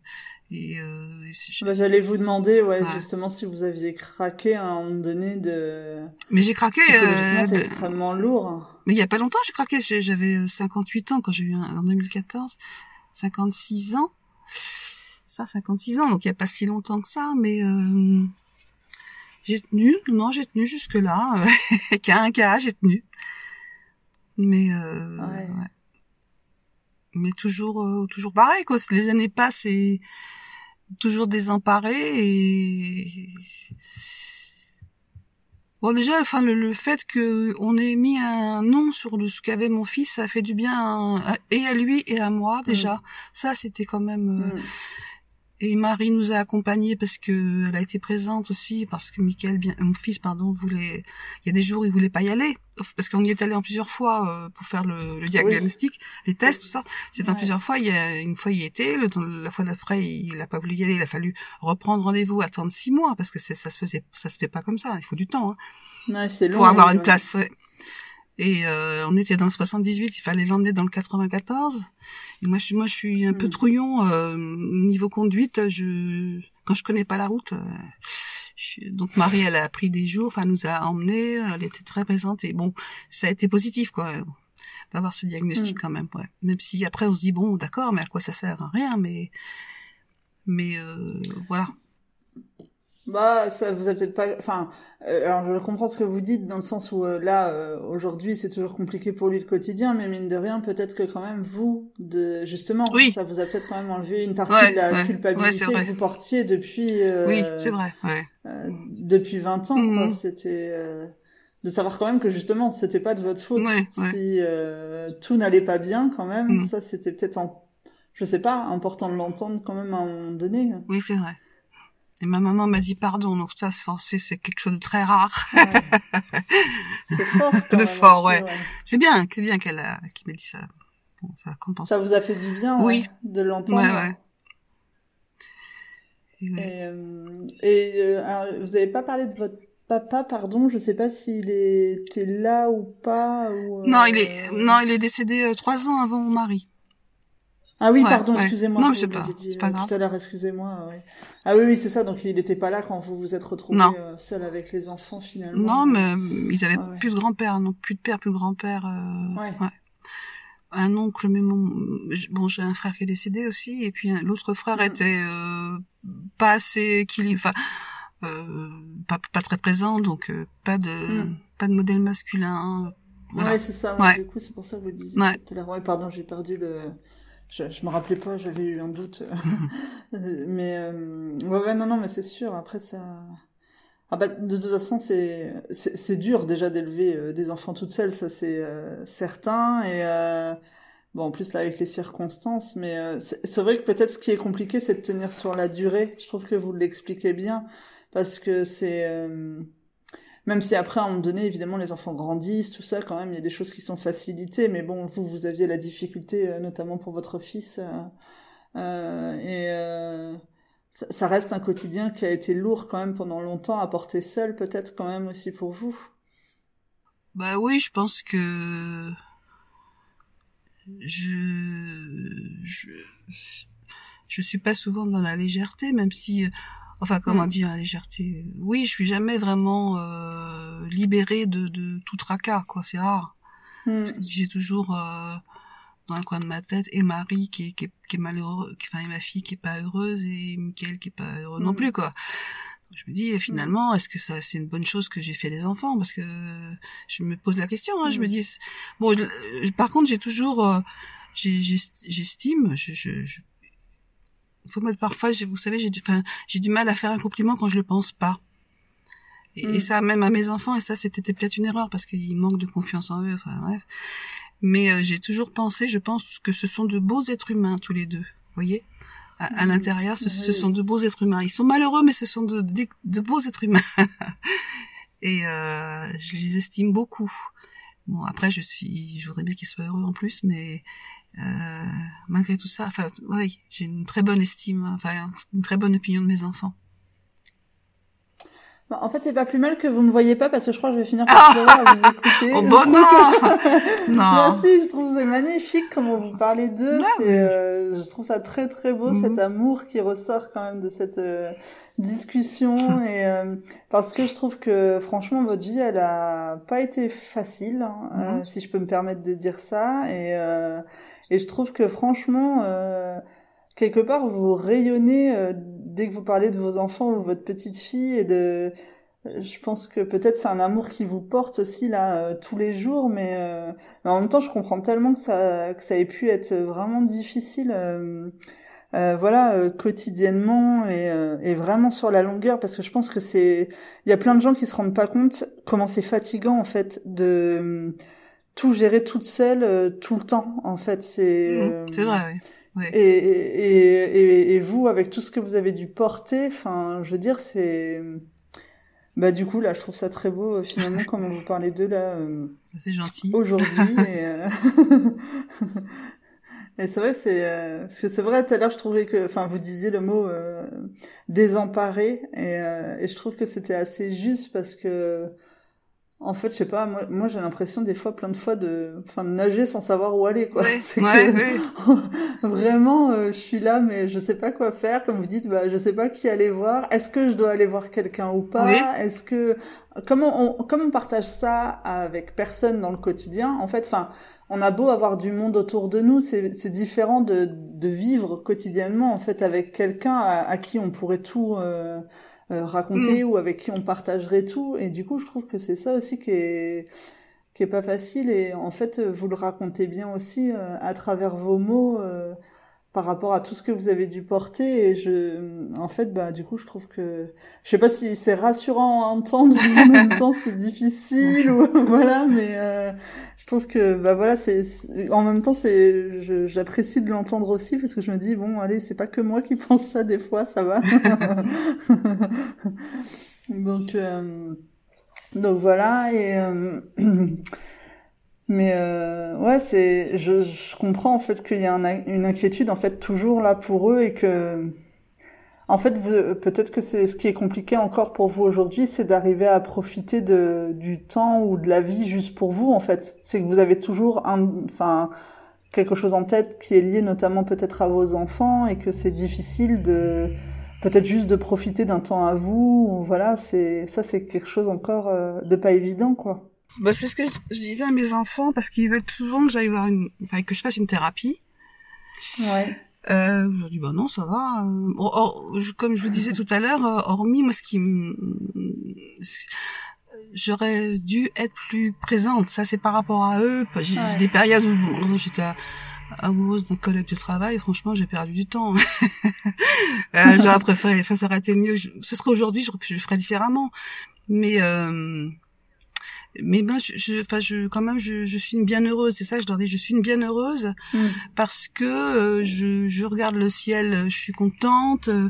Et, euh, bah, j'allais vous demander, ouais, justement, si vous aviez craqué à un moment donné de. Mais j'ai craqué. Euh, c'est extrêmement lourd. Mais il y a pas longtemps, j'ai craqué. J'avais 58 ans quand j'ai eu un, en 2014, 56 ans. Ça, 56 ans, donc il y a pas si longtemps que ça, mais. Euh j'ai tenu, non, j'ai tenu jusque là. Qu'à un cas, j'ai tenu. Mais euh, ouais. mais toujours euh, toujours pareil quoi. Les années passent et toujours désemparé et Bon déjà, enfin le, fait que on ait mis un nom sur ce qu'avait mon fils, ça fait du bien et à lui et à moi déjà. Ça c'était quand même. Euh, mm. Et Marie nous a accompagnés parce que elle a été présente aussi, parce que Michael, bien, mon fils, pardon, voulait. Il y a des jours, il voulait pas y aller, parce qu'on y est allé en plusieurs fois euh, pour faire le, le diagnostic, les tests, tout ça. C'est en plusieurs fois. Il y a une fois, il y était. Le, la fois d'après, il a pas voulu y aller. Il a fallu reprendre rendez-vous, attendre six mois, parce que ça se faisait, ça se fait pas comme ça. Il faut du temps. Hein, ouais, long. Pour avoir une place. Et euh, on était dans le 78, il fallait l'emmener dans le 94. Et moi, je suis, moi, je suis un peu hmm. trouillon euh, niveau conduite. Je, quand je connais pas la route, euh, je, donc Marie, elle a pris des jours, enfin, nous a emmenés. Elle était très présente et bon, ça a été positif, quoi, d'avoir ce diagnostic hmm. quand même. Ouais. Même si après, on se dit bon, d'accord, mais à quoi ça sert? Rien, mais mais euh, voilà. Bah, ça vous a peut-être pas. Enfin, euh, alors je comprends ce que vous dites dans le sens où euh, là, euh, aujourd'hui, c'est toujours compliqué pour lui le quotidien, mais mine de rien, peut-être que quand même vous, de justement, oui. ça vous a peut-être quand même enlevé une partie de la culpabilité que vous portiez depuis. oui, c'est vrai. Ouais. depuis 20 ans, quoi. Mhm. C'était de savoir quand même que justement, c'était pas de votre faute si tout n'allait pas bien quand même. Mhm. Ça, c'était peut-être en, je sais pas, important de l'entendre quand même à un moment donné. Oui, c'est vrai. Et ma maman m'a dit pardon, donc ça, c'est quelque chose de très rare. c'est fort. de fort, ouais. C'est bien, c'est bien qu'elle a, qu'il m'ait dit ça. Bon, ça compense. Ça vous a fait du bien, oui, de l'entendre. Ouais, ouais. Et, euh, et euh, vous avez pas parlé de votre papa, pardon, je sais pas s'il était là ou pas. Ou, Non, il est, euh, non, il est décédé euh, trois ans avant mon mari. Ah oui, pardon, excusez-moi. Non, je sais pas. C'est pas grave. Tout à l'heure, excusez-moi. Ouais. Ah oui, oui, c'est ça. Donc il n'était pas là quand vous vous êtes retrouvés euh, seul avec les enfants finalement. Non, mais euh, ils avaient plus de grand-père, non, plus de père, plus de grand-père. Euh, ouais. ouais. Un oncle, mais mon, bon, j'ai un frère qui est décédé aussi, et puis l'autre frère mm. était euh, pas assez équilibré, enfin, euh, pas, pas très présent, donc euh, pas de, mm. pas de modèle masculin. Voilà. Ouais, c'est ça. Ouais. Du coup, c'est pour ça que vous disiez. Ouais. Tout à l'heure. Ouais, pardon, j'ai perdu le je, je me rappelais pas, j'avais eu un doute. mais euh, ouais, ouais, non, non, mais c'est sûr. Après ça, ah bah de toute façon c'est c'est dur déjà d'élever euh, des enfants toutes seules, ça c'est euh, certain. Et euh, bon, en plus là avec les circonstances, mais euh, c'est vrai que peut-être ce qui est compliqué, c'est de tenir sur la durée. Je trouve que vous l'expliquez bien parce que c'est même si après, à un moment donné, évidemment, les enfants grandissent, tout ça, quand même, il y a des choses qui sont facilitées. Mais bon, vous, vous aviez la difficulté, euh, notamment pour votre fils. Euh, euh, et ça, ça, reste un quotidien qui a été lourd quand même pendant longtemps à porter seul, peut-être quand même aussi pour vous. Bah oui, je pense que je je je suis pas souvent dans la légèreté, même si enfin comment mm. dire la légèreté oui je suis jamais vraiment euh, libérée de, de tout tracas quoi c'est rare mm. j'ai toujours euh, dans un coin de ma tête et Marie qui est, qui est, qui est malheureux enfin et ma fille qui est pas heureuse et Mickaël qui est pas heureux non mm. plus quoi je me dis finalement est-ce que ça c'est une bonne chose que j'ai fait des enfants? Parce que je me pose la question hein, je me dis bon je, par contre j'ai toujours euh, j'estime je, je, mettre parfois, vous savez, j'ai du, enfin, j'ai du mal à faire un compliment quand je le pense pas. Et, mm. ça, même à mes enfants, et ça, c'était peut-être une erreur parce qu'ils manquent de confiance en eux. Enfin bref. Mais euh, j'ai toujours pensé, je pense que ce sont de beaux êtres humains tous les deux. Vous voyez, à, mm. l'intérieur, ce, sont de beaux êtres humains. Ils sont malheureux, mais ce sont de, de, beaux êtres humains. et euh, je les estime beaucoup. Bon, après, je suis, je voudrais bien qu'ils soient heureux en plus, mais malgré tout ça, enfin, oui, j'ai une très bonne estime, enfin, une très bonne opinion de mes enfants. Bah, en fait, c'est pas plus mal que vous me voyez pas parce que je crois que je vais finir par vous écouter. Oh bon non, non. Merci, je trouve c'est magnifique comment vous parlez d'eux. Euh, je trouve ça très très beau cet mhm. amour qui ressort quand même de cette euh, discussion et euh, parce que je trouve que franchement votre vie elle a pas été facile, hein, mhm. si je peux me permettre de dire ça et et je trouve que franchement quelque part vous rayonnez dès que vous parlez de vos enfants ou votre petite fille et de je pense que peut-être c'est un amour qui vous porte aussi là euh, tous les jours mais, euh, mais, en même temps je comprends tellement que ça que ça ait pu être vraiment difficile euh, voilà quotidiennement et, et vraiment sur la longueur parce que je pense que c'est il y a plein de gens qui se rendent pas compte comment c'est fatigant en fait de tout gérer toute seule tout le temps en fait c'est mmh, c'est vrai oui Et, et, et, et, vous, avec tout ce que vous avez dû porter, enfin, je veux dire, c'est bah du coup là, je trouve ça très beau euh, finalement comment vous parlez d'eux là. Euh, c'est gentil. Aujourd'hui. et, euh... c'est vrai, c'est euh, parce que c'est vrai tout à l'heure je trouvais que, enfin vous disiez le mot désemparé et, et je trouve que c'était assez juste parce que en fait, je sais pas, moi, moi j'ai l'impression des fois, plein de fois, de, enfin, de nager sans savoir où aller, quoi. Ouais, ouais, vraiment, euh, je suis là, mais je sais pas quoi faire. Comme vous dites, bah, je sais pas qui aller voir. Est-ce que je dois aller voir quelqu'un ou pas? Est-ce que comment on comment on partage ça avec personne dans le quotidien En fait, enfin, on a beau avoir du monde autour de nous, c'est c'est différent de de vivre quotidiennement en fait avec quelqu'un à, qui on pourrait tout. Euh, euh, raconter mm. ou avec qui on partagerait tout. Et du coup, je trouve que c'est ça aussi qui est qui est pas facile. Et en fait, vous le racontez bien aussi euh, à travers vos mots. Par rapport à tout ce que vous avez dû porter et je en fait bah du coup je trouve que je sais pas si c'est rassurant à entendre mais en même temps c'est difficile ou voilà mais euh, je trouve que bah voilà c'est en même temps c'est j'apprécie de l'entendre aussi parce que je me dis bon allez c'est pas que moi qui pense ça des fois ça va. Donc euh, donc voilà et euh, Mais euh, ouais, c'est, je, je, comprends en fait qu'il y a une inquiétude en fait toujours là pour eux et que, en fait, peut-être que c'est ce qui est compliqué encore pour vous aujourd'hui, c'est d'arriver à profiter de du temps ou de la vie juste pour vous en fait. C'est que vous avez toujours un, enfin, quelque chose en tête qui est lié notamment peut-être à vos enfants et que c'est difficile de peut-être juste de profiter d'un temps à vous. Voilà, c'est ça, c'est quelque chose encore euh, de pas évident quoi. Bah, c'est ce que je disais à mes enfants parce qu'ils veulent souvent que j'aille voir une, enfin que je fasse une thérapie. Ouais. Euh, je leur dis bah non ça va. Euh, comme je vous disais tout à l'heure, euh, hormis moi ce qui j'aurais dû être plus présente. Ça c'est par rapport à eux. J'ai des périodes où j'étais amoureuse d'un collègue de travail. Franchement j'ai perdu du temps. euh, j'aurais préféré, enfin ça aurait été mieux. ce serait aujourd'hui, je, je ferais différemment. Mais euh, mais ben je enfin je, quand même je, je suis une bienheureuse c'est ça je leur dis. Je suis une bienheureuse mm. parce que euh, je, je regarde le ciel je suis contente euh,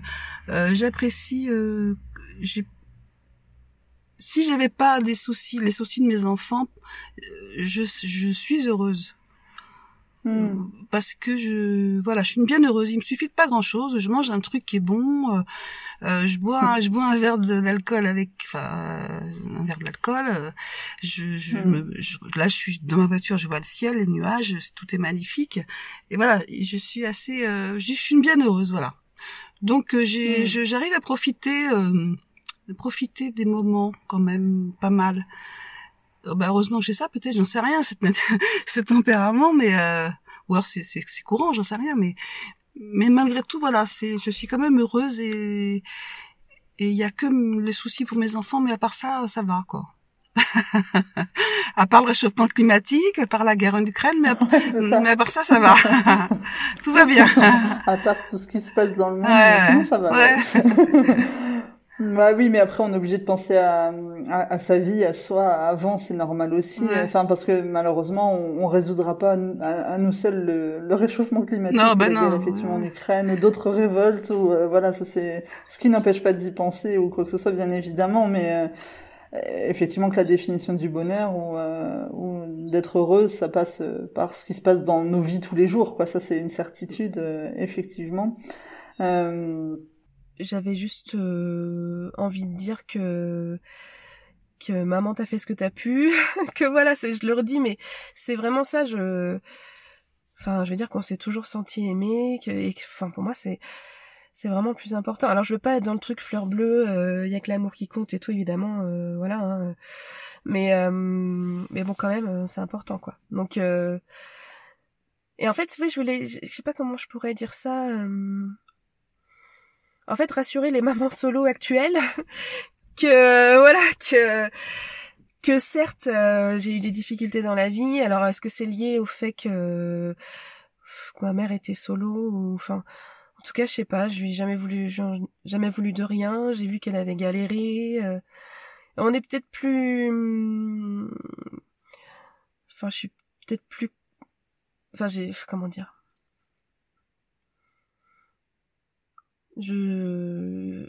euh j'apprécie euh, j'ai si j'avais pas des soucis les soucis de mes enfants je je suis heureuse Hmm. Parce que je voilà, je suis une bien heureuse. Il me suffit de pas grand chose. Je mange un truc qui est bon. Euh, euh je bois un, je bois un verre d'alcool avec enfin un verre d'alcool. Euh, je, je, hmm. me, là je suis dans ma voiture, je vois le ciel, les nuages, tout est magnifique. Et voilà, je suis assez euh, je suis une bien heureuse voilà. Donc euh, j'ai hmm. j'arrive à profiter profiter des moments quand même pas mal. Oh, bah heureusement que j'ai ça, peut-être, j'en sais rien, cette, ce tempérament, mais euh, ou alors c'est c'est courant, j'en sais rien, mais mais malgré tout, voilà, c'est je suis quand même heureuse et et il y a que les soucis pour mes enfants, mais à part ça, ça va quoi. à part le réchauffement climatique, à part la guerre en Ukraine, mais à, mais à part ça, ça va. tout va bien. à part tout ce qui se passe dans le monde, ça va. Ouais. Bah oui, mais après on est obligé de penser à, à, sa vie, à soi avant, c'est normal aussi. Enfin parce que malheureusement on, on résoudra pas à, nous seuls le, le réchauffement climatique, non, ben non. effectivement en Ukraine ou d'autres révoltes ou euh, voilà ça c'est ce qui n'empêche pas d'y penser ou quoi que ce soit bien évidemment, mais euh, effectivement que la définition du bonheur ou, euh, ou d'être heureuse ça passe par ce qui se passe dans nos vies tous les jours quoi. Ça c'est une certitude effectivement. Euh, j'avais juste euh, envie de dire que que maman t'a fait ce que t'as pu, que voilà, c'est je le redis, mais c'est vraiment ça. Je, enfin, je veux dire qu'on s'est toujours senti aimé, que, et enfin pour moi c'est c'est vraiment plus important. Alors je veux pas être dans le truc fleur bleue, il euh, y a que l'amour qui compte et tout évidemment, euh, voilà. Hein, mais mais bon quand même c'est important quoi. Donc et en fait, oui, je voulais, je sais pas comment je pourrais dire ça en fait rassurer les mamans solo actuelles que voilà que que certes euh, j'ai eu des difficultés dans la vie alors est-ce que c'est lié au fait que, ma mère était solo ou enfin en tout cas je sais pas je lui ai jamais voulu jamais voulu de rien j'ai vu qu'elle avait galéré euh. on est peut-être plus enfin je suis peut-être plus enfin j'ai comment dire je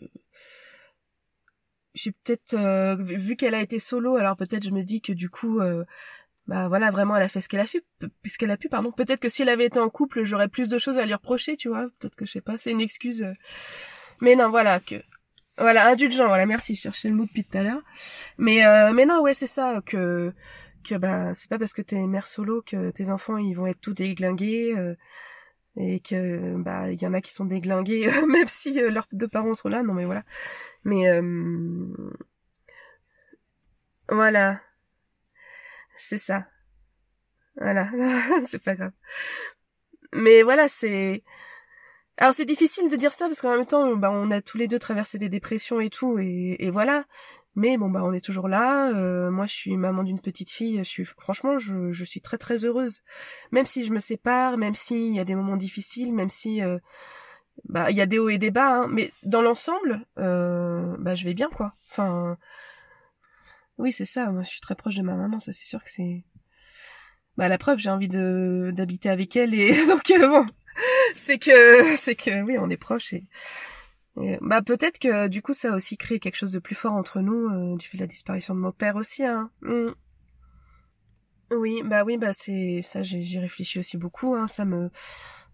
j'ai peut-être euh, vu qu'elle a été solo, alors peut-être je me dis que du coup, euh, bah voilà, vraiment elle a fait ce qu'elle a fait, puisqu'elle a pu, pardon. Peut-être que si elle avait été en couple, j'aurais plus de choses à lui reprocher, tu vois. Peut-être que je sais pas, c'est une excuse. Euh. Mais non, voilà que, voilà, indulgent, voilà, merci, je cherchais le mot depuis tout à l'heure. Mais mais non, ouais, c'est ça que que bah c'est pas parce que t'es mère solo que tes enfants ils vont être tout déglingués et que bah il y en a qui sont déglingués même si leurs deux parents sont là. Non mais voilà. Mais euh... voilà. C'est ça. Voilà. C'est pas grave. Mais voilà c'est alors c'est difficile de dire ça parce qu'en même temps bah on a tous les deux traversé des dépressions et tout. Et, et voilà mais bon bah on est toujours là. Euh, moi je suis maman d'une petite fille. Je suis franchement je, je suis très très heureuse. Même si je me sépare, même s'il y a des moments difficiles, même si euh, bah il y a des hauts et des bas, hein, mais dans l'ensemble euh, bah je vais bien quoi. Enfin oui c'est ça. Moi je suis très proche de ma maman. Ça c'est sûr que c'est bah la preuve j'ai envie de d'habiter avec elle et donc bon c'est que c'est que oui on est proches et bah peut-être que du coup ça a aussi créé quelque chose de plus fort entre nous euh, du fait de la disparition de mon père aussi. Hein. Mm. Oui, bah oui, bah c'est ça. J'y réfléchis aussi beaucoup. Hein, ça me,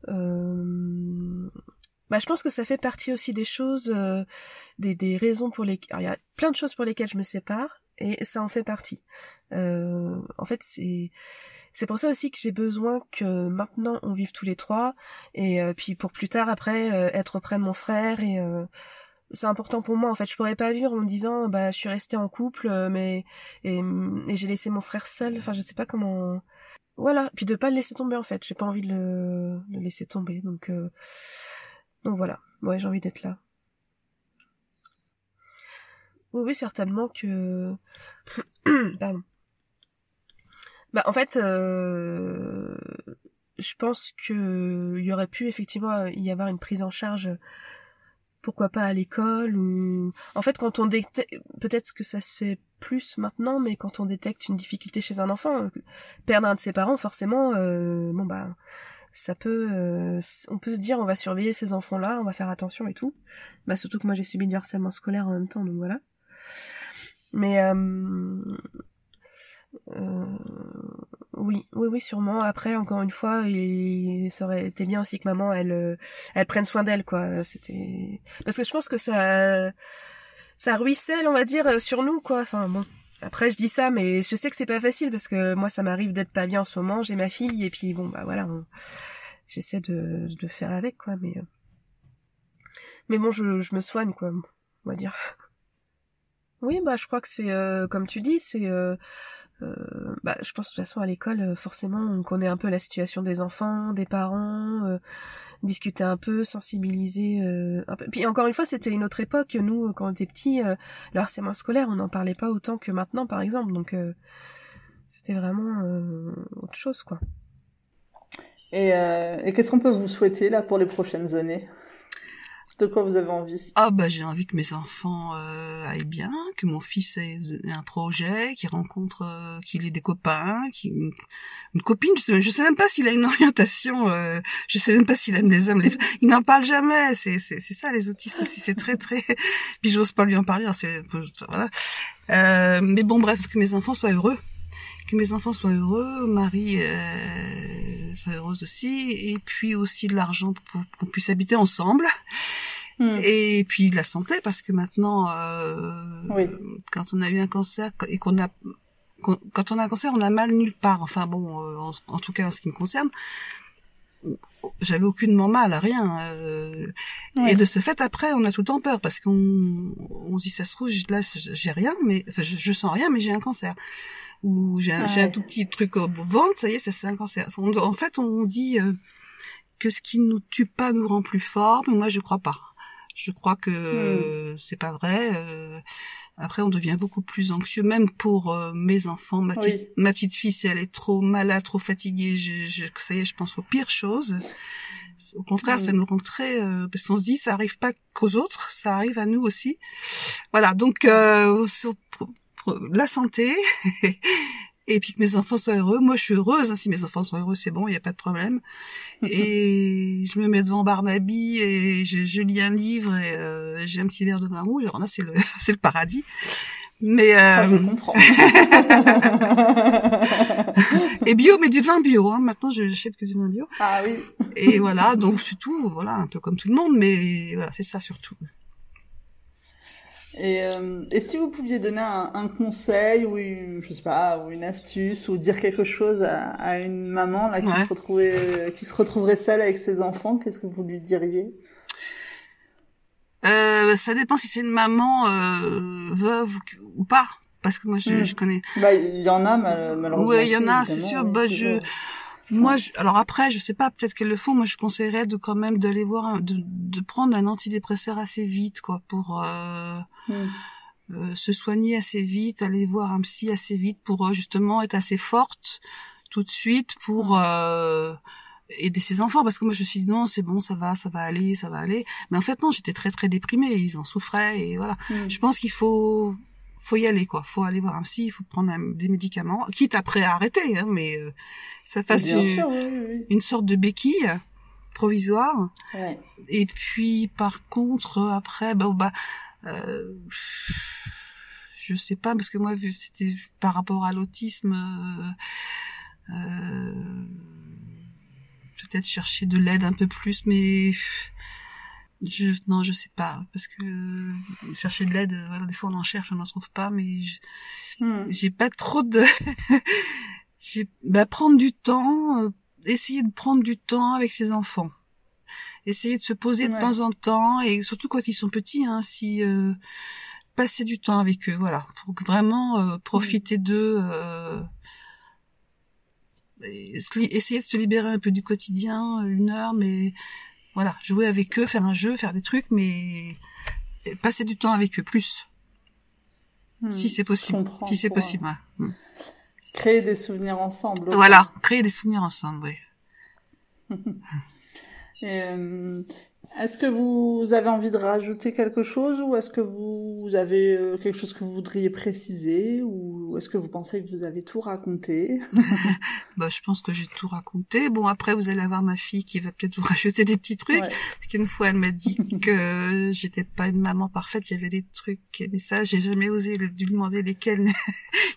euh... bah je pense que ça fait partie aussi des choses, euh, des des raisons pour lesquelles il y a plein de choses pour lesquelles je me sépare et ça en fait partie. Euh, en fait c'est c'est pour ça aussi que j'ai besoin que maintenant on vive tous les trois. Et euh, puis pour plus tard après euh, être auprès de mon frère et euh, c'est important pour moi. En fait je pourrais pas vivre en me disant bah je suis restée en couple mais et, j'ai laissé mon frère seul. Enfin je sais pas comment voilà. Puis de pas le laisser tomber en fait. J'ai pas envie de le, le laisser tomber. Donc donc voilà. Ouais j'ai envie d'être là. Oui oui certainement que pardon bah en fait, euh, je pense que il y aurait pu effectivement y avoir une prise en charge, pourquoi pas à l'école ou en fait quand on détecte, peut-être que ça se fait plus maintenant, mais quand on détecte une difficulté chez un enfant, perdre un de ses parents, forcément, euh, bon bah ça peut, euh, on peut se dire on va surveiller ces enfants-là, on va faire attention et tout. Bah surtout que moi j'ai subi du harcèlement scolaire en même temps, donc voilà. Mais euh, oui, oui, oui, sûrement. Après, encore une fois, il, ça aurait été bien aussi que maman, elle, euh, elle prenne soin d'elle, quoi. C'était parce que je pense que ça, ça ruisselle, on va dire, sur nous, quoi. Enfin bon. Après, je dis ça, mais je sais que c'est pas facile parce que moi, ça m'arrive d'être pas bien en ce moment. J'ai ma fille et puis bon, bah voilà, j'essaie de, faire avec, quoi. Mais, euh, mais bon, je, je me soigne, quoi. On va dire. Oui, bah je crois que c'est comme tu dis, c'est euh, bah, je pense de toute façon à l'école, euh, forcément, on connaît un peu la situation des enfants, des parents, euh, discuter un peu, sensibiliser. un peu. Puis encore une fois, c'était une autre époque. Nous, quand on était petits, le harcèlement scolaire, on n'en parlait pas autant que maintenant, par exemple. Donc, c'était vraiment autre chose, quoi. Et, et qu'est-ce qu'on peut vous souhaiter là pour les prochaines années? De quoi vous avez envie? Ah bah j'ai envie que mes enfants euh, aillent bien, que mon fils ait un projet, qu'il rencontre, euh, qu'il ait des copains, qu'il une copine. Je sais, sais même pas s'il a une orientation. Euh, je sais même pas s'il aime les hommes. Il n'en parle jamais. C'est c'est c'est ça les autistes. C'est très très. Puis j'ose pas lui en parler. Hein, c'est voilà. Euh, mais bon bref, que mes enfants soient heureux que mes enfants soient heureux, Marie euh, soit heureuse aussi, et puis aussi de l'argent pour qu'on puisse habiter ensemble. Hmm. Et puis de la santé, parce que maintenant, euh, oui. quand on a eu un cancer et qu'on a quand on a un cancer, on a mal nulle part. Enfin bon, euh, en, tout cas en ce qui me concerne, j'avais aucunement mal à rien. Euh, Et de ce fait, après, on a tout le temps peur parce qu'on on se dit ça se trouve là j'ai rien, mais enfin, je, je sens rien, mais j'ai un cancer ou j'ai un, un, tout petit truc au ventre, ça y est, c'est un cancer. en fait, on dit euh, que ce qui nous tue pas nous rend plus fort, mais moi je crois pas. Je crois que hmm. c'est pas vrai. Euh, après, on devient beaucoup plus anxieux, même pour euh, mes enfants. Ma, petite, ma petite fille, si elle est trop malade, trop fatiguée, je, je, ça y est, je pense aux pires choses. Au contraire, ça hmm. nous rend très... parce qu'on se dit, ça arrive pas qu'aux autres, ça arrive à nous aussi. Voilà, donc la santé et puis que mes enfants soient heureux. Moi, je suis heureuse. Hein, si mes enfants sont heureux, c'est bon, il n'y a pas de problème. et je me mets devant Barnaby et je, je lis un livre et euh, j'ai un petit verre de vin rouge. Alors là, c'est le, c'est le paradis. Mais euh... Ah, je comprends. et bio, mais du vin bio. Hein. Maintenant, je n'achète que du vin bio. Ah oui. Et voilà, donc c'est tout. Voilà, un peu comme tout le monde, mais voilà, c'est ça surtout. Et, euh, et si vous pouviez donner un, un, conseil ou une, je sais pas, ou une astuce ou dire quelque chose à, à une maman là qui Ouais. se retrouvait, qui se retrouverait seule avec ses enfants, qu'est-ce que vous lui diriez? Euh, ça dépend si c'est une maman euh, veuve ou pas, parce que moi je, Mm. je connais. Bah, il y en a mal- malheureusement. Ouais, il y en a, c'est sûr. Bah, oui, je. Moi, je, alors après, je sais pas, peut-être qu'elles le font. Moi, je conseillerais de quand même d'aller voir, un- de, de prendre un antidépresseur assez vite, quoi, pour euh, Hmm. euh, se soigner assez vite, aller voir un psy assez vite pour euh, justement être assez forte tout de suite pour euh, aider ses enfants parce que moi je me suis dit non c'est bon ça va ça va aller ça va aller mais en fait non j'étais très très déprimée ils en souffraient et voilà Hmm. je pense qu'il faut faut y aller quoi faut aller voir un psy il faut prendre un- des médicaments quitte après à arrêter hein, mais euh, ça fasse une, sûr, oui, oui, une sorte de béquille provisoire. Ouais. et puis par contre après bah, bah euh, je sais pas parce que moi vu c'était par rapport à l'autisme euh, euh, peut-être chercher de l'aide un peu plus mais je non je sais pas parce que chercher de l'aide voilà des fois on en cherche on n'en trouve pas mais Hmm. j'ai pas trop de j'ai bah prendre du temps euh, essayer de prendre du temps avec ses enfants. Essayer de se poser de temps en temps et surtout quand ils sont petits hein si euh, passer du temps avec eux voilà pour vraiment euh, profiter d'eux euh, essayer de se libérer un peu du quotidien euh, une heure mais voilà jouer avec eux faire un jeu faire des trucs mais passer du temps avec eux plus Hmm. si c'est possible si c'est euh, possible ouais. Mm. Créer des souvenirs ensemble. Voilà, créer des souvenirs ensemble, oui. Et, euh, est-ce que vous avez envie de rajouter quelque chose ou est-ce que vous avez euh, quelque chose que vous voudriez préciser ou est-ce que vous pensez que vous avez tout raconté? Bah, je pense que j'ai tout raconté. Bon, après, vous allez avoir ma fille qui va peut-être vous rajouter des petits trucs. Ouais. Parce qu'une fois, elle m'a dit que j'étais pas une maman parfaite. Il y avait des trucs, mais ça, j'ai jamais osé lui demander lesquels,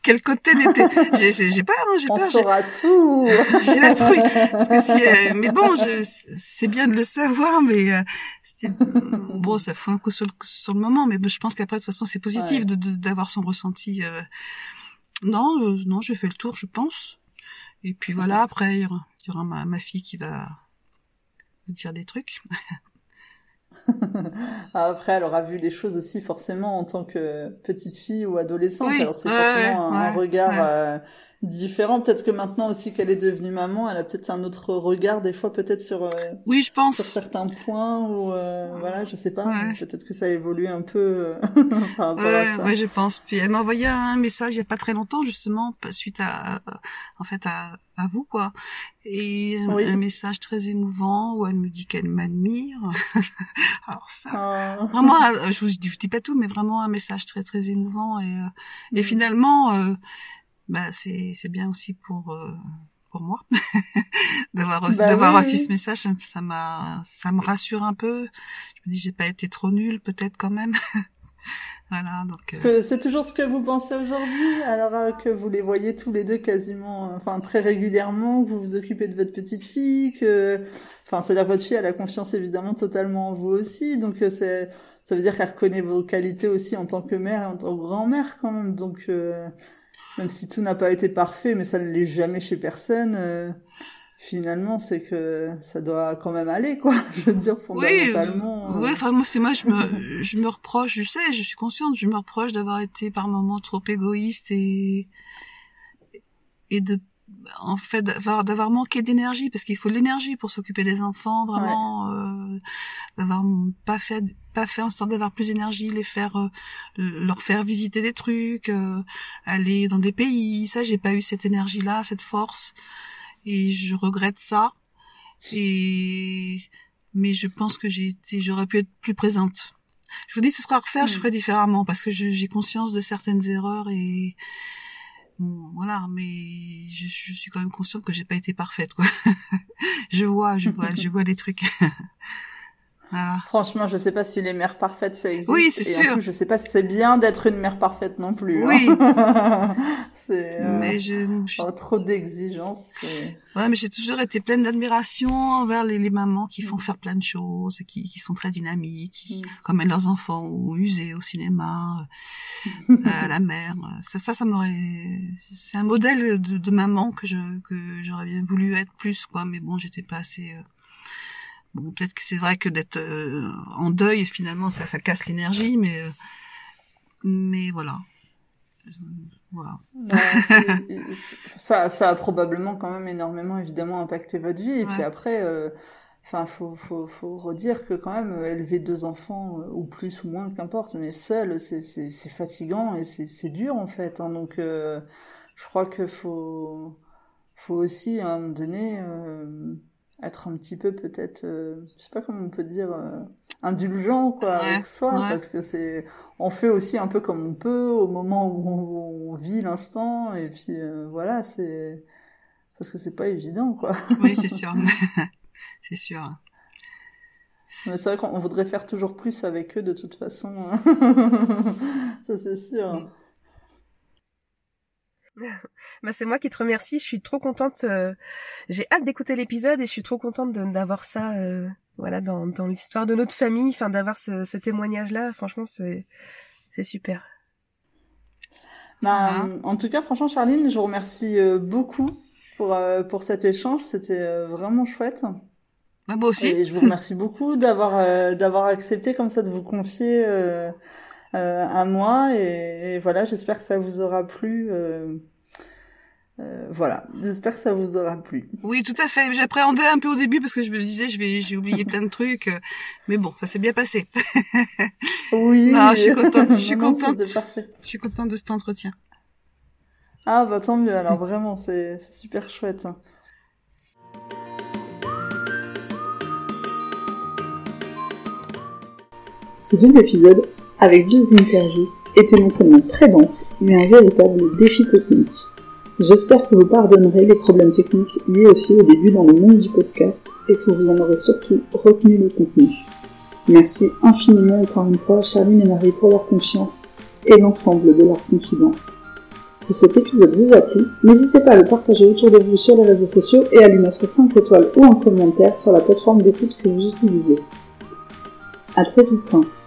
quel côté n'était. J'ai, peur, hein, j'ai On peur. J'ai, saura tout. j'ai la truc. Parce que si, euh, mais bon, je, c'est bien de le savoir, mais euh, c'était, bon, ça fait un coup sur le, sur le moment, mais je pense qu'après, de toute façon, c'est positif Ouais. d'avoir son ressenti. euh. Non, euh, non, j'ai fait le tour, je pense. Et puis voilà, après, il y aura, il y aura ma, ma fille qui va vous dire des trucs. Après, elle aura vu les choses aussi forcément en tant que petite fille ou adolescente. Oui, Alors c'est forcément un, regard euh, différent. Peut-être que maintenant aussi qu'elle est devenue maman, elle a peut-être un autre regard des fois peut-être sur euh, Oui, je sur pense. certains points ou euh, voilà, je sais pas. Ouais. Peut-être que ça a évolué un peu euh, par rapport Ouais, à ça. ouais, je pense. Puis elle m'a envoyé un message il y a pas très longtemps justement suite à, en fait à, à vous quoi. Et un- Oui. un message très émouvant où elle me dit qu'elle m'admire. Alors ça, Ah. vraiment, euh, je vous dis, je dis pas tout, mais vraiment un message très très émouvant et euh, et Mm. finalement, euh, bah c'est c'est bien aussi pour euh, pour moi d'avoir reçu, Bah d'avoir oui, reçu oui. ce message. Ça m'a ça me rassure un peu. Je me dis j'ai pas été trop nulle peut-être quand même. voilà donc. Euh, c'est toujours ce que vous pensez aujourd'hui, alors euh, que vous les voyez tous les deux quasiment, euh, enfin très régulièrement, que vous vous occupez de votre petite fille, que, enfin, c'est-à-dire votre fille elle a confiance évidemment totalement en vous aussi, donc c'est, ça veut dire qu'elle reconnaît vos qualités aussi en tant que mère et en tant que grand-mère quand même, donc euh, même si tout n'a pas été parfait, mais ça ne l'est jamais chez personne. euh, Finalement, c'est que ça doit quand même aller, quoi. Je veux dire, Oui, fondamentalement. euh, ouais, enfin moi c'est moi je me je me reproche, je sais, je suis consciente, je me reproche d'avoir été par moments trop égoïste et et de en fait d'avoir d'avoir manqué d'énergie parce qu'il faut de l'énergie pour s'occuper des enfants vraiment euh, d'avoir pas fait pas fait en sorte d'avoir plus d'énergie les faire euh, leur faire visiter des trucs euh, aller dans des pays ça j'ai pas eu cette énergie là cette force et je regrette ça et mais je pense que j'ai été j'aurais pu être plus présente je vous dis ce sera à refaire je Mm. ferai différemment parce que j'ai conscience de certaines erreurs et bon, voilà, mais je, je, suis quand même consciente que j'ai pas été parfaite, quoi. je vois, je vois, je vois des trucs. Franchement, je sais pas si les mères parfaites ça existe. Oui, c'est sûr. En je sais pas si c'est bien d'être une mère parfaite non plus. Hein. Oui. c'est. Euh, mais je. Pas trop d'exigences. Ouais, mais j'ai toujours été pleine d'admiration envers les, les, mamans qui font mm. faire plein de choses, qui, qui sont très dynamiques, qui mm. emmènent leurs enfants au musée, au cinéma, euh, à la mer. Ça, ça, ça m'aurait. C'est un modèle de, de, maman que je que j'aurais bien voulu être plus, quoi. Mais bon, j'étais pas assez. Euh, peut-être que c'est vrai que d'être euh, en deuil, finalement, ça, ça casse l'énergie, mais euh, mais voilà. voilà. ça, ça a probablement quand même énormément, évidemment, impacté votre vie. Et puis après, euh, enfin, faut, faut, faut redire que quand même, élever deux enfants, ou plus ou moins, qu'importe, mais seul, c'est, c'est, c'est fatigant et c'est, c'est dur, en fait. Hein, donc, je crois que faut, faut aussi, à un moment donné, être un petit peu peut-être, euh, je sais pas comment on peut dire, euh, indulgent quoi avec soi, parce que c'est, on fait aussi un peu comme on peut au moment où on, vit l'instant, et puis euh, voilà, c'est parce que c'est pas évident quoi. Oui, c'est sûr, c'est sûr. Mais c'est vrai qu'on voudrait faire toujours plus avec eux de toute façon, ça c'est sûr. bah, c'est moi qui te remercie. Je suis trop contente. Euh, j'ai hâte d'écouter l'épisode et je suis trop contente d'avoir ça, euh, voilà, dans, dans l'histoire de notre famille. Enfin, d'avoir ce, ce témoignage-là. Franchement, c'est c'est super. Bah, En tout cas, franchement, Charline, je vous remercie euh, beaucoup pour pour cet échange. C'était vraiment chouette. Bah, moi aussi. Et je vous remercie beaucoup d'avoir d'avoir accepté comme ça de vous confier. À moi et, et voilà j'espère que ça vous aura plu euh, voilà, j'espère que ça vous aura plu. Oui, tout à fait. J'appréhendais un peu au début parce que je me disais, je vais, j'ai oublié plein de trucs, euh, mais bon, ça s'est bien passé. oui. Non, je suis contente, je suis contente. Je suis contente de cet entretien. Ah bah tant mieux. Alors vraiment, c'est super chouette. Hein. Ce double épisode, avec deux interviews, était non seulement très dense, mais un véritable défi technique. J'espère que vous pardonnerez les problèmes techniques liés aussi au début dans le monde du podcast et que vous en aurez surtout retenu le contenu. Merci infiniment encore une fois à Charline et Marie pour leur confiance et l'ensemble de leur confidence. Si cet épisode vous a plu, n'hésitez pas à le partager autour de vous sur les réseaux sociaux et à lui mettre 5 étoiles ou un commentaire sur la plateforme d'écoute que vous utilisez. À très vite.